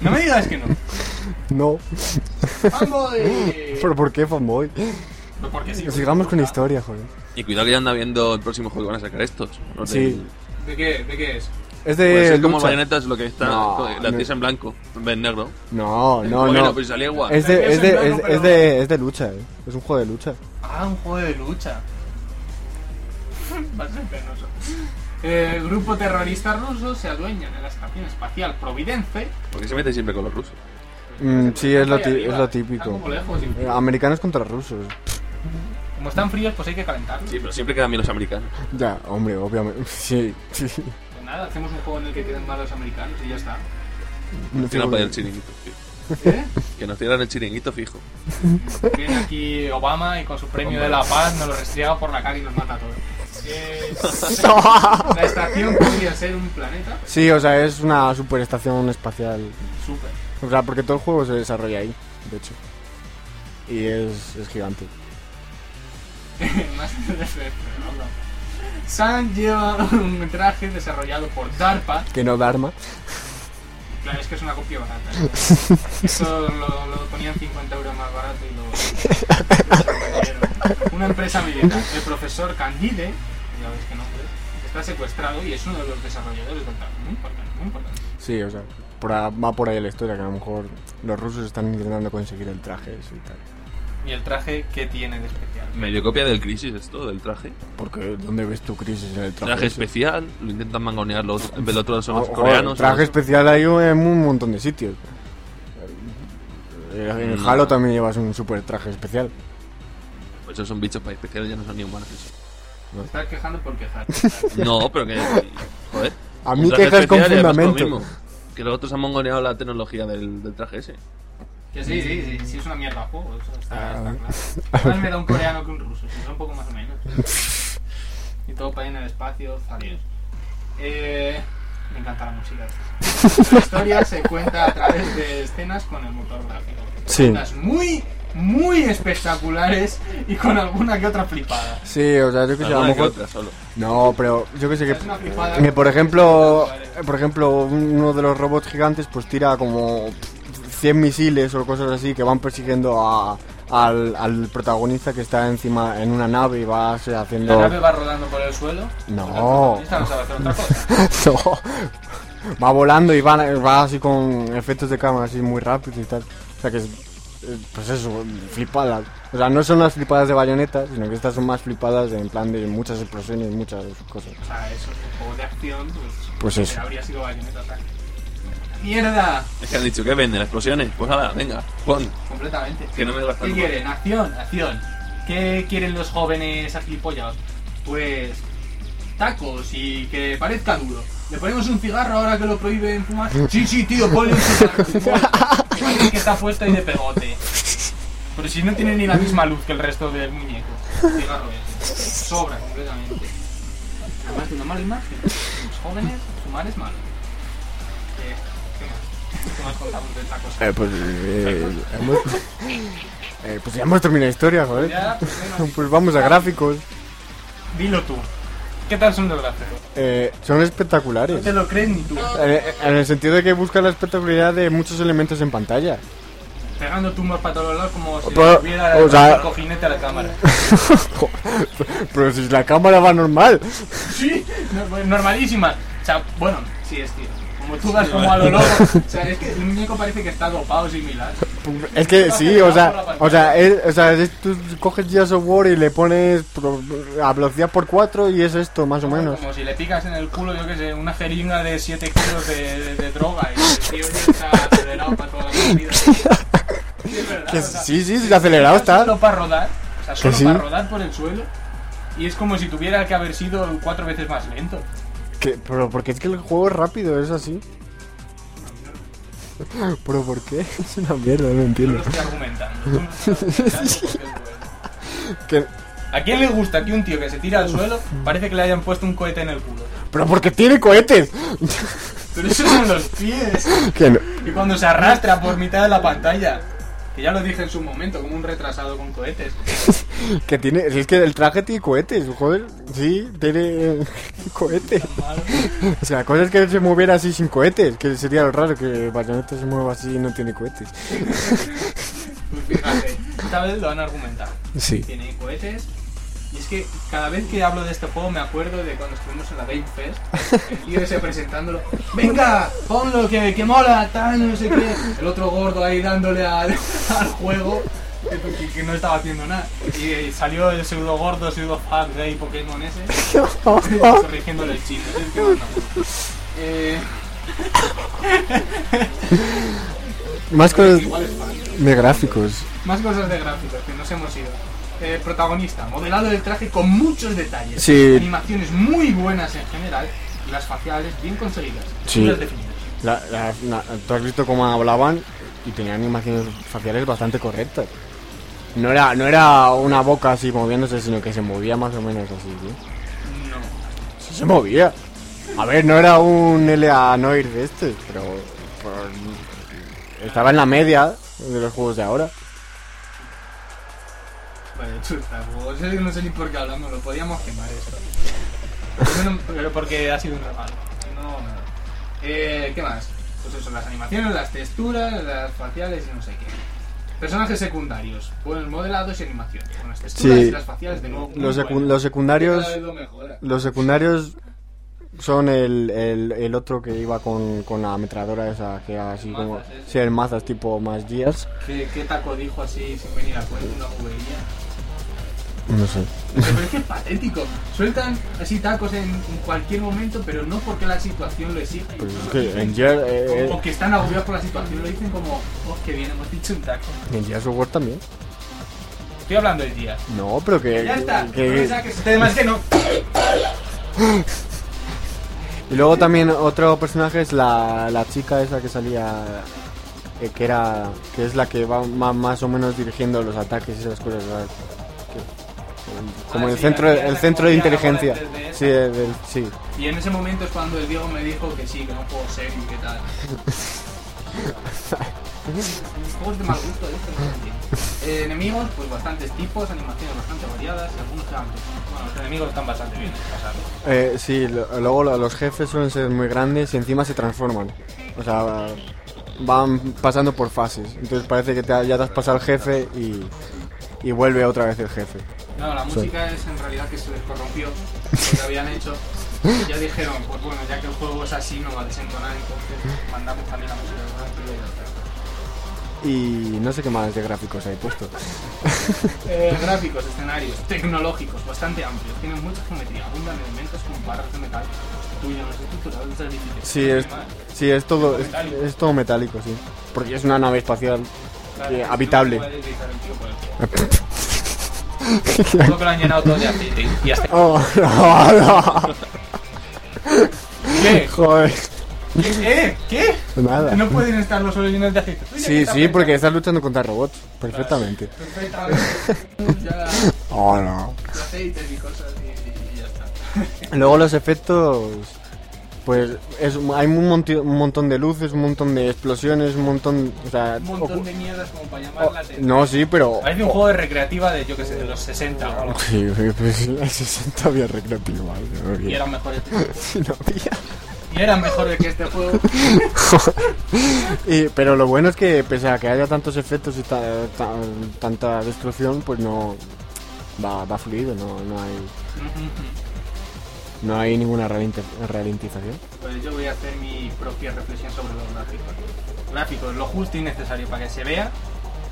No me digas que no. No. ¡Fanboy! ¿Pero por qué, fanboy? Porque sí. Sigamos con historia, joder. Y cuidado que ya anda viendo el próximo juego que van a sacar estos. Los Sí. ¿De qué? ¿De qué es? Es de es como lucha. Bayonetta es lo que está. No, la no. tienes en blanco, en negro. No, no, bueno, no. pues salía igual. Es de, es, de, Es es, de, es de lucha, eh. Es un juego de lucha. Ah, un juego de lucha. Va a ser penoso. Eh, El grupo terrorista ruso se adueña de la estación espacial Providence. ¿Por qué se mete siempre con los rusos? Mm, sí, es lo, es lo típico. lejos Eh, Americanos contra rusos. Como están fríos, pues hay que calentarlos. Sí, pero siempre quedan bien los americanos. Ya, hombre, obviamente. Sí, sí. Pues nada, hacemos un juego en el que queden mal los americanos y ya está. No para el fijo- chiringuito, fijo. ¿Eh? Que nos cierran el chiringuito fijo. Viene aquí Obama y con su premio de la paz nos lo restriega por la cara y nos mata a todos. Eh, la estación podría ser un planeta Sí, o sea, es una superestación espacial. súper. O sea, porque todo el juego se desarrolla ahí, de hecho. Y es, es gigante. Más de Sam lleva un traje desarrollado por DARPA. Que no Dharma. Claro, es que es una copia barata. Esto lo, lo ponían 50 euros más barato y lo. Una empresa militar. El profesor Candide, ya ves que nombre, está secuestrado y es uno de los desarrolladores del. Muy importante, muy importante. Sí, o sea, por a- va por ahí la historia, que a lo mejor los rusos están intentando conseguir el traje ese y tal. ¿Y el traje qué tiene de especial? Medio copia del Crisis esto, del traje. Porque, ¿dónde ves tu crisis en el traje? Traje ese? especial, lo intentan mangonear los, en vez de otros son los coreanos. joder, traje los- especial hay en un montón de sitios. Eh, En No. Halo también llevas un super traje especial. Pues esos son bichos para especiales, ya no son ni humanos. eso. Me estás quejando por quejar. No, pero que. Joder. A mí quejas con fundamento. Que los otros han mangoneado la tecnología del, del traje ese. Que sí, sí, sí, sí, es una mierda el juego, eso está, Ah. está claro. Más me da un coreano que un ruso, si son un poco más o menos. Y todo para ir en el espacio, adiós. Eh, me encanta la música. La historia se cuenta a través de escenas con el motor gráfico. Sí. Escenas muy muy espectaculares y con alguna que otra flipada. Sí, o sea, yo que sé, a lo mejor... otra solo. No, pero yo que sé que... Por ejemplo, por ejemplo, uno de los robots gigantes pues tira como 100 misiles o cosas así que van persiguiendo a, al, al protagonista que está encima en una nave y va se, La haciendo... nave va rodando por el suelo. No. Esta no sabe hacer otra cosa. no, va volando y va, va así con efectos de cámara así muy rápido y tal. O sea que es, pues eso, flipadas. O sea, no son las flipadas de bayoneta, sino que estas son más flipadas en plan de muchas explosiones y muchas cosas. O sea, eso es un juego de acción. Pues, Pues eso. Habría sido bayoneta. ¡Mierda! Es que han dicho que venden explosiones. Pues nada, venga, pon. Completamente. Que no me ¿Qué quieren? Acción, acción. ¿Qué quieren los jóvenes agilipollados? Pues tacos y que parezca duro. ¿Le ponemos un cigarro ahora que lo prohíben fumar? Sí, sí, tío, ponle un cigarro. Parece que está puesto ahí de pegote. Pero si no tiene ni la misma luz que el resto del muñeco. Cigarro. Sobra completamente. Además de una mala imagen. Los jóvenes, fumar es malo. Eh, ¿Qué más? ¿Qué más contamos de tacos? Eh, pues, eh, hemos, eh, pues ya hemos terminado la historia, joder. Ya, pues. Pues vamos a gráficos. Dilo tú. ¿Qué tal son los gráficos? Eh, son No espectaculares. te lo crees ni tú. Eh, En el sentido de que busca la espectacularidad de muchos elementos en pantalla. Pegando tumbos para todos lados como si Pero, le tuviera o sea- el cojinete a la cámara. Pero si la cámara va normal. Sí, no- normalísima. O sea, bueno, sí es tío. Vas como a lo loco. O sea, es que el muñeco parece que está dopado similar. Es que sí, o sea, o sea, es- o sea, es- tú coges Gears of War y le pones pro- a velocidad por 4 y es esto, más o menos. Como si le picas en el culo, yo que sé, una jeringa de 7 kilos de, de- de droga y el tío ya está acelerado para toda la vida. Sí, es verdad. Que o sea, sí, sí, sí, acelerado está. Solo para rodar, o sea, solo sí. para rodar por el suelo. Y es como si tuviera que haber sido cuatro veces más lento. Que- pero porque es que el juego es rápido, es así. Pero ¿por qué? Es una mierda, no lo entiendo. estoy argumentando. Que- ¿A quién le gusta que un tío que se tira al suelo parece que le hayan puesto un cohete en el culo? pero porque tiene cohetes. Pero esos son los pies. Que no- Y cuando se arrastra por mitad de la pantalla. Que ya lo dije en su momento, como un retrasado con cohetes. Que tiene, es que el traje tiene cohetes, joder, sí, tiene eh, cohetes. O sea, la cosa es que se moviera así sin cohetes, que sería lo raro que Bayonetta se mueva así y no tiene cohetes. Pues fíjate, esta vez lo han argumentado. Sí. Tiene cohetes. Y es que cada vez que hablo de este juego me acuerdo de cuando estuvimos en la Game Fest, el tío ese presentándolo, venga, ponlo que, que mola, tal, no sé qué. El otro gordo ahí dándole al, al juego que, no estaba haciendo nada. Y, eh, salió el pseudo gordo, pseudo fuck de ahí Pokémon ese, corrigiéndole el chino. Es que mucho. Eh, Más cosas fan. de gráficos. Más cosas de gráficos que nos hemos ido. Eh, protagonista, modelado del traje con muchos detalles. Sí. Animaciones muy buenas en general y las faciales bien conseguidas. Sí. Definidas. La- la- la- tú has visto cómo hablaban y tenían animaciones faciales bastante correctas. No era, no era una boca así moviéndose, sino que se movía más o menos así, ¿sí? No. Sí se movía. A ver, no era un LA Noir de este, pero, pero estaba en la media de los juegos de ahora. Vale, chuta, pues es que no sé ni por qué hablamos, lo podíamos quemar esto. Pero no- Pero porque ha sido un regalo. No. Eh, ¿Qué más? Pues eso, las animaciones, las texturas, las faciales y no sé qué. Personajes secundarios, buenos modelados y animaciones. Con las texturas Sí. y las faciales de nuevo. Los, secu- buenas. los secundarios, lo los secundarios son el, el, el otro que iba con, con la ametralladora esa, que era así como... Mazas, ese. Sí, mazas tipo más Gears. ¿Qué, qué taco dijo así sin venir a cuento una bobería? No sé. Pero es que es patético. Sueltan así tacos en, en cualquier momento, pero no porque la situación lo exige. Pues es que en Gears, eh, O que están agobiados por la situación, lo dicen como, oh, qué bien, hemos dicho un taco. en Gears of War también. Estoy hablando del día. No, pero que... Ya está. que- no además que no. Y luego también otro personaje es la, la chica esa que salía... eh, que era... que es la que va ma- más o menos dirigiendo los ataques y esas cosas. ¿verdad? Que- como Ah, el sí, centro, que el era centro de inteligencia. de- de. Sí, del- sí. Y en ese momento es cuando el Diego me dijo que sí, que no puedo ser y qué tal. Juegos de mal gusto, ¿eh? No lo entiendo. Eh, enemigos, pues bastantes tipos, animaciones bastante variadas y algunos que van Bueno, los enemigos están bastante bien pasados. Eh, sí, lo- luego lo- los jefes suelen ser muy grandes y encima se transforman. O sea, van pasando por fases. Entonces parece que te ha- ya te has pasado el jefe y, y vuelve otra vez el jefe. No, la Sí. música es en realidad que se les corrompió lo que habían hecho. Y ya dijeron, pues bueno, ya que el juego es así, no va a desentonar, entonces mandamos también la música y no sé qué más de gráficos hay puesto. Eh, gráficos, escenarios, tecnológicos, bastante amplios. Tienen mucha geometría, abundan elementos como barras de metal del edificio. Sí, es, sí, es todo, es, es todo metálico, sí. Porque es una nave espacial. Claro, eh, no, Solo que lo han llenado todo de aceite y hasta... Oh, no, no. ¿Qué? Joder, ¿Qué? ¿Qué? nada. No pueden estar los llenos de aceite. Oye, ¿qué Sí, sí, porque estás luchando contra robots. Perfectamente. Perfectamente. Ya, Oh, no. aceites y cosas y, y ya está. Luego los efectos, pues es, hay un, monti- un montón de luces, un montón de explosiones, un montón, o sea, Un montón de mierdas como para llamar la atención. no, sí, pero Parece un juego de recreativa de, yo que sé, de los 60 o algo. sí, pues el 60 había recreativo, madre Y eran mejores. Sí, no había. Y eran mejores que este juego. Y- pero lo bueno es que pese a que haya tantos efectos y ta- ta- tanta destrucción, pues no va, va fluido, no, no hay no hay ninguna ralenti- ralentización. Pues yo voy a hacer mi propia reflexión sobre los gráficos. Gráficos, lo justo y necesario para que se vea,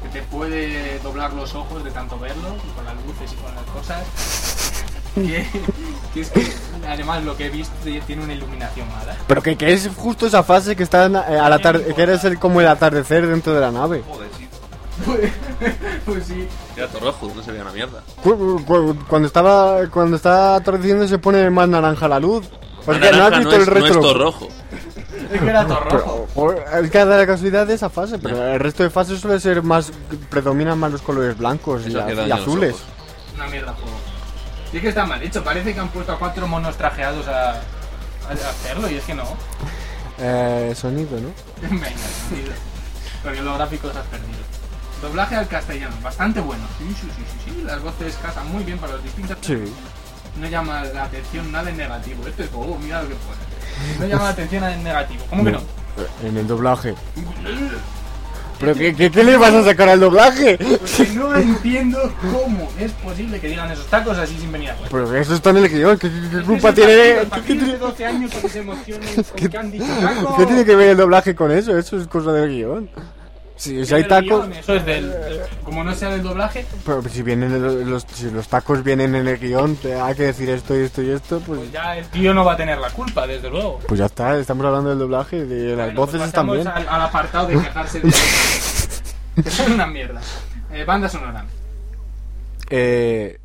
que te puede doblar los ojos de tanto verlo, y con las luces y con las cosas. Que, que es que además lo que he visto tiene una iluminación mala. Pero que, que es justo esa fase que está eh, al atar- que eres el, como el atardecer dentro de la nave. Joder. Pues, pues sí. Era todo rojo, no se veía una mierda. Cu- cu- Cuando estaba cuando está atardeciendo se pone más naranja la luz. Pues que no has visto no el es, no es rojo. Es que era rojo. es que da la casualidad de esa fase, pero el resto de fases suele ser más predominan más los colores blancos y, Eso azules. Una mierda juego. Y es que está mal hecho, parece que han puesto a cuatro monos trajeados a, a hacerlo y es que no. Eh, sonido, ¿no? Venga, sonido. Porque los gráficos has perdido. Doblaje al castellano, bastante bueno. Sí, sí, sí, sí, sí. Las voces casan muy bien para los distintos. Sí. No llama la atención nada en negativo. Este juego, mira lo que pone. No llama la atención nada en negativo. ¿Cómo que no? En el doblaje. ¿Pero qué, qué, qué le vas a sacar al doblaje? Porque no entiendo cómo es posible que digan esos tacos así sin venir a cuenta. Pero eso está en el guion. ¿Qué, culpa tiene? ¿Qué, de 12 años que se emocionen con que han dicho qué tiene que ver el doblaje con eso? Eso es cosa del guion. Si, si hay Del tacos. guion, Eso es del. del- Como no sea del doblaje, Pero si vienen los, si los tacos vienen en el guion, te- hay que decir esto y esto y esto, pues, pues ya el tío no va a tener la culpa, desde luego. pues ya está. Estamos hablando del doblaje, de las Bueno, voces pues están bien. Al, al apartado de quejarse de. que son una mierda. Eh, banda sonora. Eh,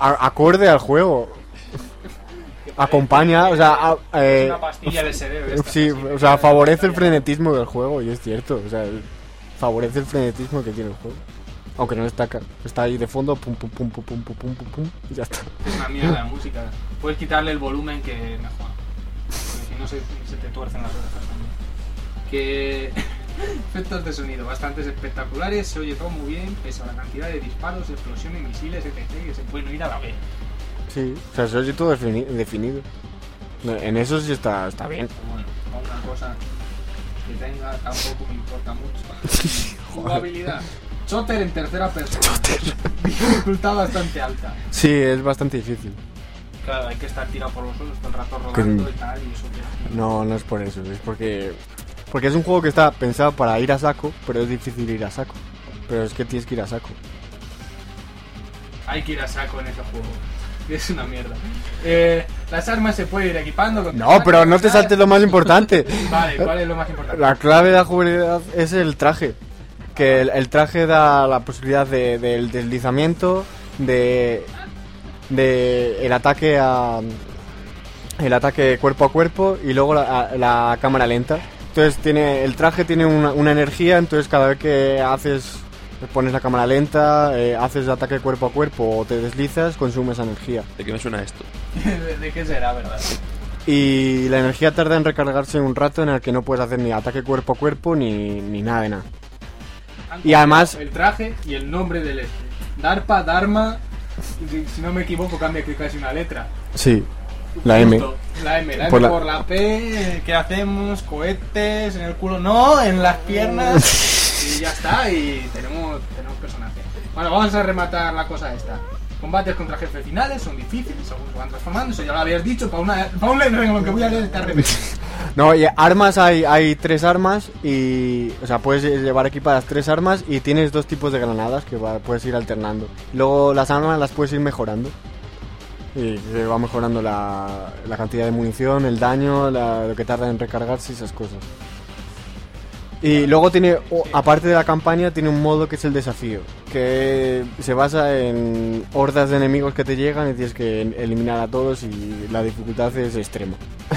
a- acorde al juego. Acompaña, o sea, a- eh, una pastilla sí, o sea, favorece el frenetismo del juego y es cierto, o sea, favorece el frenetismo que tiene el juego. Aunque no destaca, está ahí de fondo, pum pum pum pum pum pum pum pum, pum y ya está. Es una mierda de música. Puedes quitarle el volumen que mejor. Porque si no se, se te tuercen las orejas también. Que. Efectos de sonido bastante espectaculares, se oye todo muy bien, pese a la cantidad de disparos, explosiones, misiles, etc. que se pueden oír a la vez. Sí, o sea, se oye todo defini- definido. En eso sí está, está bien. Bueno, no una cosa que tenga tampoco me importa mucho. Jugabilidad. Shooter en tercera persona. Dificultad bastante alta. Sí, es bastante difícil. Claro, hay que estar tirado por los suelos todo el rato Que- rodando y tal, y eso que... No, no es por eso, es porque porque es un juego que está pensado para ir a saco, pero es difícil ir a saco. Pero es que tienes que ir a saco. Hay que ir a saco en ese juego. Es una mierda. Eh, las armas se pueden ir equipando. con No, pero no te saltes lo más importante. Vale, ¿cuál es lo más importante? La clave de la jugabilidad es el traje. Que el, el traje da la posibilidad de, del deslizamiento, de, de el ataque a el ataque cuerpo a cuerpo y luego la, la cámara lenta. Entonces tiene el traje tiene una, una energía, entonces cada vez que haces pones la cámara lenta, eh, haces ataque cuerpo a cuerpo o te deslizas, consumes energía. ¿De qué me suena esto? ¿De, qué será, verdad? Y la energía tarda en recargarse un rato en el que no puedes hacer ni ataque cuerpo a cuerpo ni, ni nada de nada. Han Y además- El traje y el nombre del este. Darpa, Dharma. Si no me equivoco, cambia que casi una letra. Sí, la M. Justo, La M, la M Por por la- la, P. ¿Qué hacemos? Cohetes en el culo, no, en las piernas. y ya está, y tenemos, tenemos personaje. Bueno, vamos a rematar la cosa esta. Combates contra jefes finales son difíciles, según se van transformando. Eso ya lo habías dicho. Para, una, un renglón que voy a leer está. No, y armas hay, hay tres armas y. O sea, puedes llevar equipadas tres armas y tienes dos tipos de granadas que puedes ir alternando. Luego las armas las puedes ir mejorando. Y se va mejorando la, la cantidad de munición, el daño, lo que tarda en recargarse y esas cosas. Y luego tiene, aparte de la campaña, tiene un modo que es el desafío, que se basa en hordas de enemigos que te llegan y tienes que eliminar a todos y la dificultad es extrema.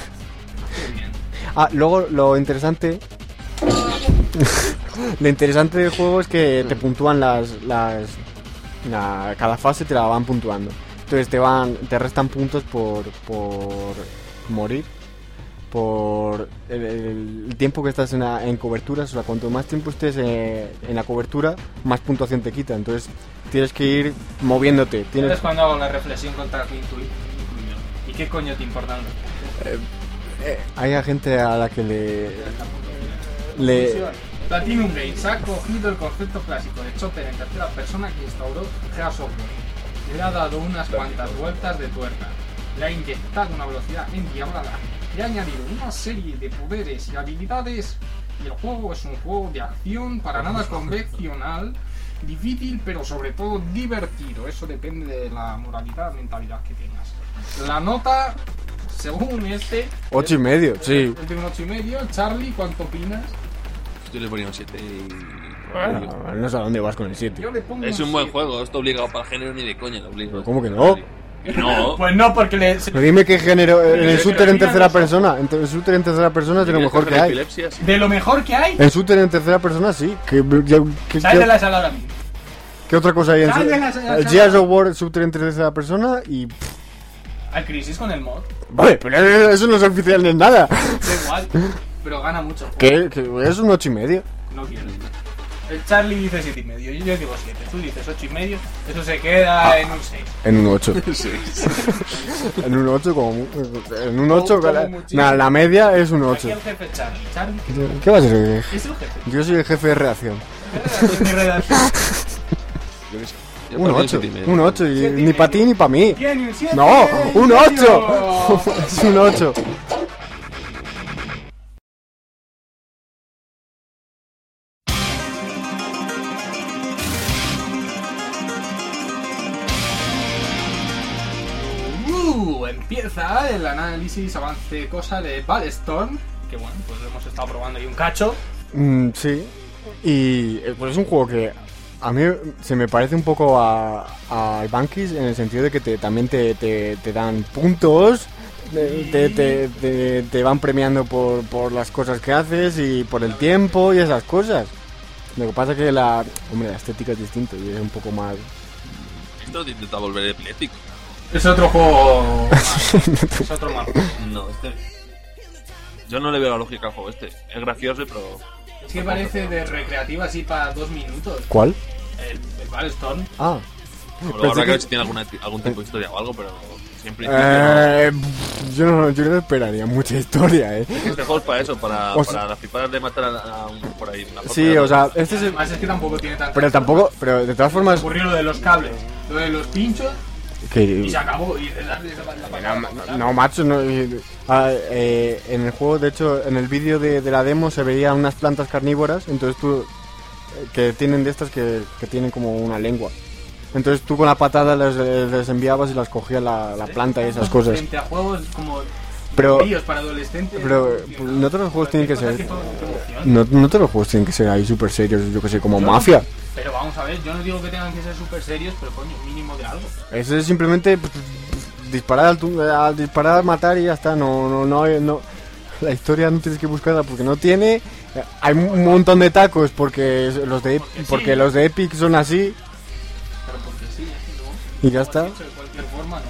Ah, luego lo interesante. lo interesante del juego es que te puntúan las. las la- cada fase te la van puntuando. Entonces te van. te restan puntos por. por morir. Por el, el- tiempo que estás en, la- en coberturas. O sea, cuanto más tiempo estés eh, en la cobertura, más puntuación te quita. Entonces tienes que ir moviéndote. Es Tienes, cuando hago la reflexión contra incluido. ¿Y qué coño te importa? eh, hay gente a la que le. le Platinum Games ha cogido el concepto clásico de shooter en tercera persona que instauró Gears Software. Le ha dado unas cuantas vueltas de tuerca. Le ha inyectado una velocidad endiablada. Le ha añadido una serie de poderes y habilidades. Y el juego es un juego de acción para nada convencional. Difícil, pero sobre todo divertido. Eso depende de la moralidad, mentalidad que tengas. La nota, según este, ocho y medio, sí. es de un 8 y medio. Charlie, ¿cuánto opinas? Yo le ponía un 7 y... Ah, No sé a dónde vas con el 7. Yo le pongo Es un buen siete. juego, esto obligado para el género ni de coña lo obligo. ¿Cómo que no? No. Pues no, porque le. Pero dime qué género. En el shooter en tercera persona. En el shooter en tercera persona es de lo ¿Quieres mejor que hay. De lo mejor que hay. En shooter en tercera persona sí. ¿Qué, qué- qué- Sale de qué- la sala ahora mismo. qué otra cosa hay en Sal su- de la sala. El Gears of War shooter en tercera persona y. Al Crisis con el mod. Vale, pero eso no es oficial ni nada. Da igual. Pero gana mucho. Que es un ocho y medio. No quiero. El Charlie dice 7 y medio. Yo yo digo 7. Tú dices 8 y medio. Eso se queda en un 6. En un 8. en un 8 como. En un 8. Como la, la media es un Aquí 8. el jefe Charlie. Charlie. ¿Qué va a ser? Es el jefe. Yo soy el jefe de reacción. Y redacción. Un ponía 8. siete y medio. Un 8. Y Siete y ni para ti ni para mí. Tiene un 7. No, un 8. es un 8. Empieza el análisis, avance, cosa de Ballestorm. Que bueno, pues lo hemos estado probando ahí un cacho. Mm, sí. Y eh, pues es un juego que a mí se me parece un poco a, al Bankis en el sentido de que te, también te, te- te dan puntos, te, te- te- te- te van premiando por, por las cosas que haces y por el tiempo y esas cosas. Lo que pasa es que la, hombre, la estética es distinta y es un poco más... Esto te intenta volver epiléptico. Es otro juego. más. es otro más. No, este. Yo no le veo la lógica al juego este. Es gracioso, pero. Es que parece de recreativa así para dos minutos. ¿Cuál? El, el. Ah. Pensé habrá que que- ver si tiene alguna, algún tipo de historia o algo, pero. Siempre. Eh, pff, yo, no, yo no esperaría mucha historia, eh. Este juego es para eso, para, O sea- para las flipadas de matar a, a un por ahí. una Sí, o sea, este es el... Además es que tampoco tiene tanta. Pero tampoco... Pero de todas formas... Ocurrió lo de los cables, lo de los pinchos Que, y se acabó. Y la- la- la- la- No, no, macho, no, eh, ah, eh, en el juego, de hecho, en el vídeo de, de la demo se veían unas plantas carnívoras, entonces tú, eh, que tienen de estas que, que tienen como una lengua. Entonces tú con la patada les, les enviabas y las cogías la, la planta y esas cosas. Frente a juegos como. Pero- para adolescentes. pero, funciona. no todos los juegos tienen que ser-. No, no todos los juegos tienen que ser ahí súper serios, yo que sé, como Yo no- Mafia. Pero vamos a ver, yo no digo que tengan que ser súper serios, pero coño, mínimo de algo. Eso es simplemente pues, disparar al, disparar, matar y ya está. No, no, no, no. La historia no tienes que buscarla porque no tiene. Hay un montón de tacos porque los de Porque sí. porque los de Epic son así Pero porque sí, que no. y ya está. De cualquier forma, no.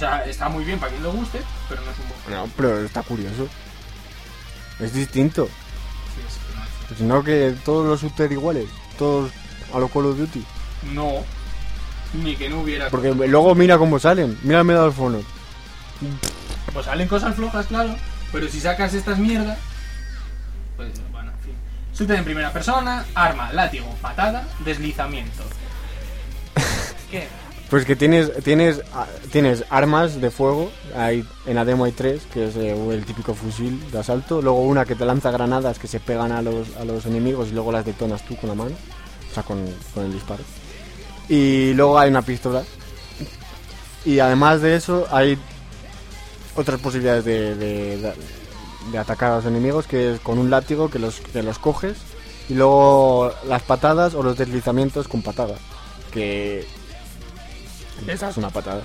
O sea, está muy bien para quien le guste, pero no es un buen juego. No, pero está curioso. Es distinto. Sí, es que no es- Si no que todos los shooters iguales. todos a lo Call of Duty. No. Ni que no hubiera. Porque luego mira cómo salen. Mira el Medal of Honor. Pues salen cosas flojas, claro. Pero si sacas estas mierdas. Pues bueno, en fin. Shooter en primera persona, arma, látigo, patada, deslizamiento. ¿Qué? Pues que tienes tienes ah, tienes armas de fuego. Hay, en la demo hay tres, que es eh, el típico fusil de asalto. Luego una que te lanza granadas que se pegan a los, a los enemigos y luego las detonas tú con la mano. O sea, con, con el disparo. Y luego hay una pistola. Y además de eso hay otras posibilidades de, de- de- atacar a los enemigos, que es con un látigo que los, que los coges. Y luego las patadas o los deslizamientos con patadas. Que esa es una patada.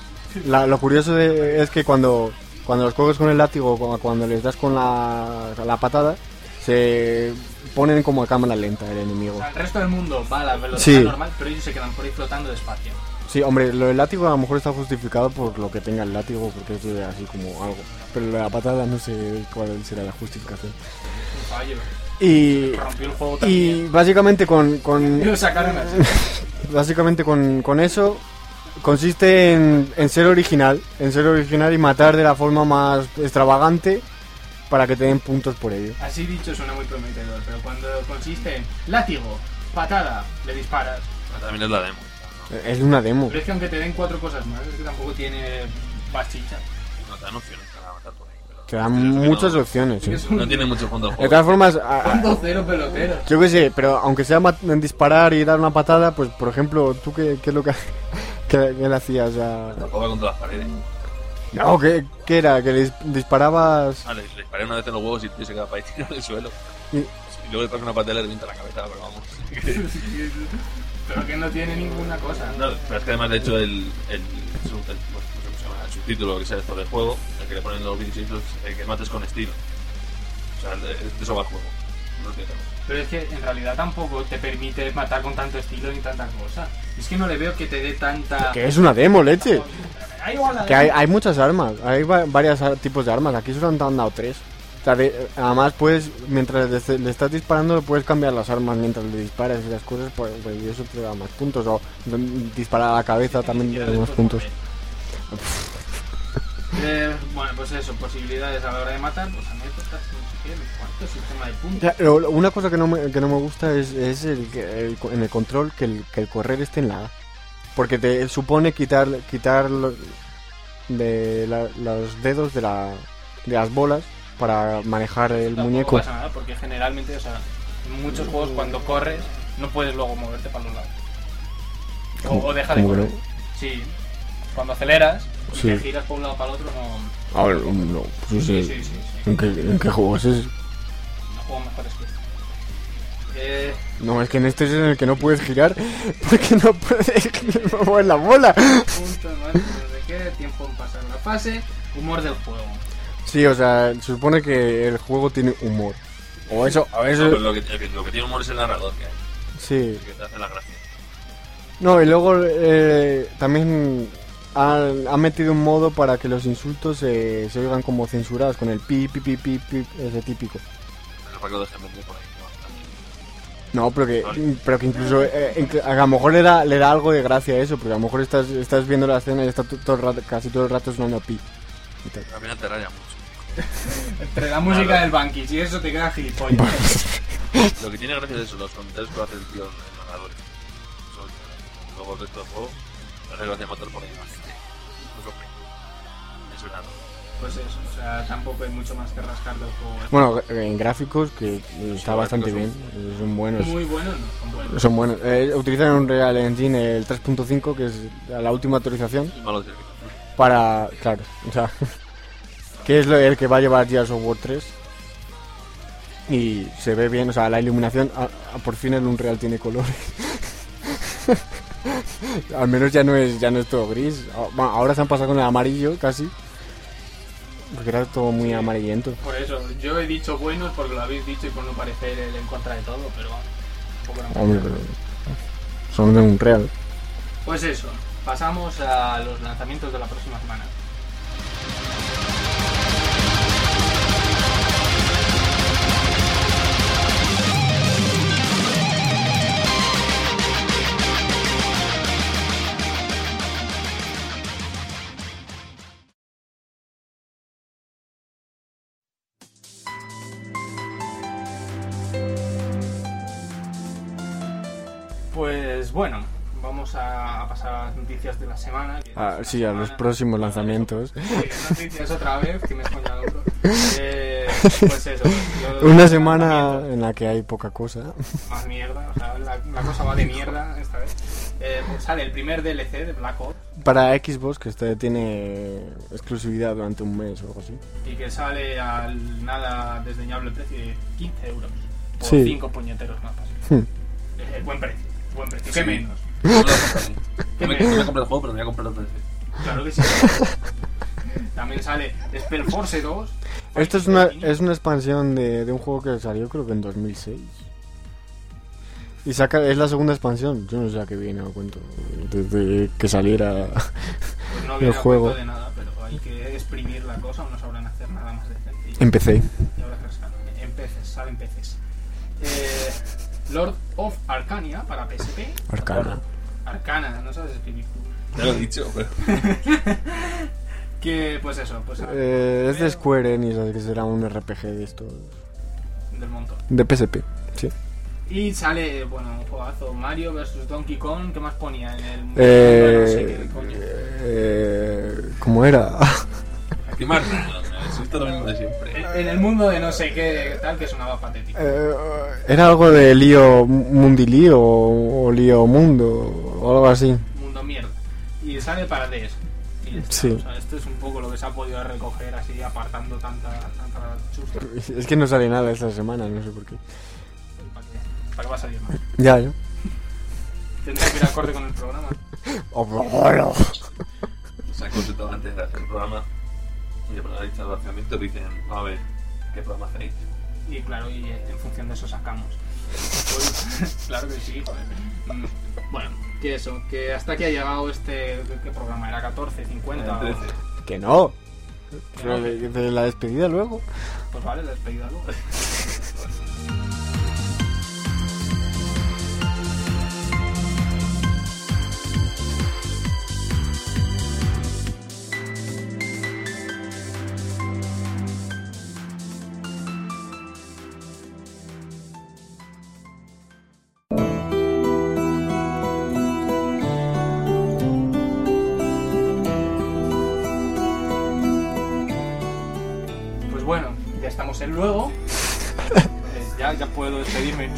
La- lo curioso de- es que cuando, cuando los coges con el látigo, cu- cuando les das con la, la patada, se ponen como a cámara lenta el O enemigo. sea, el resto del mundo va a la velocidad Sí. normal, pero ellos se quedan por ahí flotando despacio. Sí, hombre, lo del látigo a lo mejor está justificado por lo que tenga el látigo, porque es de así como algo. Pero lo de la patada no sé cuál será la justificación. Un fallo. Y, el juego y básicamente con, con, Y lo sacaron así. básicamente con, con eso consiste en, en ser original, en ser original y matar de la forma más extravagante para que te den puntos por ello. Así dicho suena muy prometedor, pero cuando consiste en látigo, patada, le disparas. También es la demo. Es una demo. Pero es que aunque te den cuatro cosas más, es que tampoco tiene más chicha. No te dan opciones para matar por ahí. Pero Te dan muchas no- opciones. sí. No tiene mucho fondo De juego. todas formas, Cuando cero peloteros. yo qué sé, pero aunque sea mat- disparar y dar una patada, pues por ejemplo, ¿tú qué, qué es lo que, qué- qué le hacías a...? Tampoco contra las paredes. No, ¿qué, qué era? ¿Que le dis- disparabas...? Ah, le, le disparé una vez en los huevos y el tío se queda para ahí tirado en el suelo. Y- Y luego le pasa una patada y le revienta la cabeza, pero vamos. Pero que no tiene ninguna cosa. No, pero es que además, de hecho, el, el, sub- el, pues, se llama, el subtítulo que sea esto del juego, el que le ponen los vídeos es el que mates con estilo. O sea, de, de eso va el juego. No tiene otra cosa. Pero es que en realidad tampoco te permite matar con tanto estilo ni tanta cosa. Es que no le veo que te dé tanta. Que es una demo, leche. Que hay, hay muchas armas, hay va- varios tipos de armas. Aquí solo han dado tres. O sea, de- además puedes, mientras le, le estás disparando, puedes cambiar las armas mientras le disparas y las cosas, pues, pues, y eso te da más puntos. O disparar a la cabeza también te da más puntos. Eh, bueno, pues eso, posibilidades a la hora de matar, pues anécdotas, no no sistema de una cosa que no me, que no me gusta es, es el, en el control que el, que el correr esté en la A. Porque te supone quitar, quitar lo- de la- los dedos de, la, de las bolas para manejar el Tampoco muñeco. pasa nada, porque generalmente, o sea, en muchos juegos cuando corres no puedes luego moverte para los lados. O, ¿Cómo- o deja de correr. Sí. Cuando aceleras y Sí. te giras por un lado para el otro, no. A ver, no, pues Sí, sí. sí, sí. sí. ¿En, qué, en qué juegos es? No juego mejores que este. Eh, No, es que en este es en el que no puedes girar porque no puedes mover la bola. punto, no qué, tiempo en pasar la fase, humor del juego. Sí, o sea, se supone que el juego tiene humor. O eso, a No, eso, pero lo, que, el que- lo que tiene humor es el narrador que hay, sí. el que te hace la gracia. No, y luego eh, también han, han metido un modo para que los insultos se, se oigan como censurados con el pi, pi, pi, pi, pi, ese típico. Pero para que lo dejen vender por ahí. ¿no? No, pero que, pero que incluso eh, inclu- a lo mejor le da, le da algo de gracia a eso, porque a lo mejor estás, estás viendo la escena y está to- todo el rato- casi todo el rato sonando pi. y tal. Mucho. Entre la música Claro. del Banquis y eso te queda gilipollas. Lo que tiene gracia es eso, los comentarios que hace el tío en el gracia. Luego el resto del juego, me hace gracia matar por ahí más Pues eso, o sea, tampoco hay mucho más que rascar del juego. Bueno, en gráficos que está bastante bien, gráficos eh, son buenos. Muy buenos, no, son buenos. Son buenos. Eh, utilizan un Real Engine el 3.5, que es la última actualización, malo para, claro, o sea, que es lo, el que va a llevar Gears of War 3. Y se ve bien, o sea, la iluminación, a- a- por fin el Unreal tiene colores. Al menos ya no es ya no es todo gris. Ah, ahora se han pasado con el amarillo casi. Porque era todo muy amarillento. Por eso, yo he dicho buenos porque lo habéis dicho y por no parecer el en contra de todo, pero bueno, Hombre, pero son de Unreal. Pues eso, pasamos a los lanzamientos de la próxima semana. Bueno, vamos a, pasar a las noticias de la semana. que Ah, sí, a los semana- próximos lanzamientos. Sí, noticias otra vez, que me. Eh, pues eso. yo- Una semana en la que hay poca cosa. Más mierda, o sea, la, la cosa va de mierda esta vez. Eh, pues sale el primer DLC de Black Ops Para Xbox, que este tiene exclusividad durante un mes o algo así. y que sale al nada desdeñable precio de 15 euros. Por Sí. 5 puñeteros mapas. Hmm. Eh, buen precio, buen precio. ¿Qué Sí. menos? No me lo compraré. ¿Qué No me, no me compré el juego, pero me voy a comprar el DLC. Claro que sí. También sale Spellforce 2. Esto es una, es una expansión de, de un juego que salió creo que en 2006. Y saca, es la segunda expansión. Yo no sé a qué viene, a cuento. Desde que saliera. Pues no el juego. cuento de nada, pero hay que exprimir la cosa, no sabrán hacer nada más decente. Y- Empecé. y ahora que sale, en peces, salen peces. Eh, Lord of Arcania para PSP. Arcana. Arcana, no sabes escribir tú. Ya lo he dicho, pero. Que, pues eso, pues Eh, es de Square Enix, así que será un RPG de estos. del montón. De PSP, sí. Y sale, bueno, un juegazo Mario vs Donkey Kong, ¿qué más ponía en el mundo Eh, no sé qué coño? eh, ¿Cómo era? Es esto lo mismo de siempre. En el mundo de no sé qué tal que sonaba patético. Eh, era algo de lío mundilío o, o lío mundo o algo así. Mundo mierda. Y sale para DS. Sí. O sea, esto es un poco lo que se ha podido recoger así apartando tanta, tanta chusta. Es que no sale nada esta semana, no sé por qué. ¿Para qué, para qué va a salir más? Ya, yo. Tendría que ir acorde con el programa. Se han consultado antes de hacer el programa. Y para de lanzamientos dicen, a ver, ¿qué programa hacéis? Y claro, y en función de eso sacamos. Pues, claro que sí, joder. Mm, Bueno, que eso, que hasta aquí ha llegado este. ¿Qué programa era? ¿14, 50? El 13. Que no. Pero de, de la despedida luego. Pues vale, la despedida luego.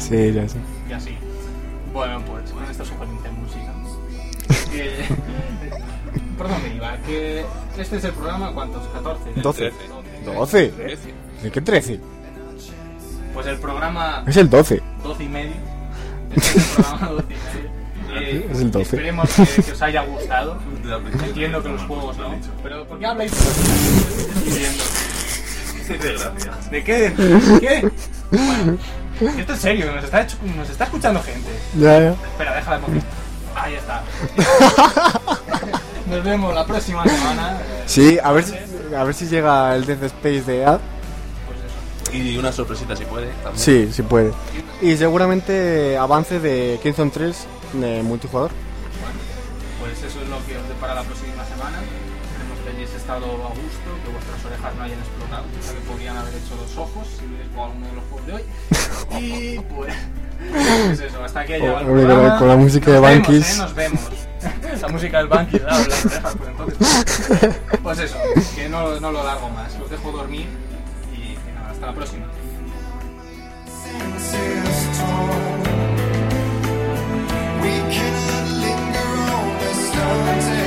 Sí, ya sé. Y así. Bueno, pues con esta sugerente música. Que, ¿Por dónde iba? Que este es el programa, ¿cuántos? ¿14? Doce. 13. 12. 13. ¿De qué 13? Pues el programa Es el 12. 12 y medio. Este es el programa 12 y medio. Eh, Es el 12. Esperemos que, que os haya gustado. Entiendo que los juegos no. Pero ¿por qué habláis Estoy. ¿De qué? ¿De qué? Bueno, esto es serio, nos está, nos está escuchando gente. Ya, ya. Espera, déjala de mover. Ahí está. Nos vemos la próxima semana. Sí, a ver, si, a ver si llega el Death Space de A. Pues eso. Y una sorpresita si puede. También. Sí, sí puede. Y seguramente avance de Kingdom 3 de multijugador. Bueno, pues eso es lo que os depara la próxima semana que hayáis estado a gusto, que vuestras orejas no hayan explotado, quizá que podrían haber hecho los ojos si hubierais jugado alguno de los juegos de hoy. Y pues, pues eso, hasta aquí ha llegado. Con la música de Bankis. ¿eh? Nos vemos. La música del Bankis, la las orejas, pues entonces. Pues eso, que no, no lo largo más. Los dejo dormir y, y nada, hasta la próxima. We cannot linger on this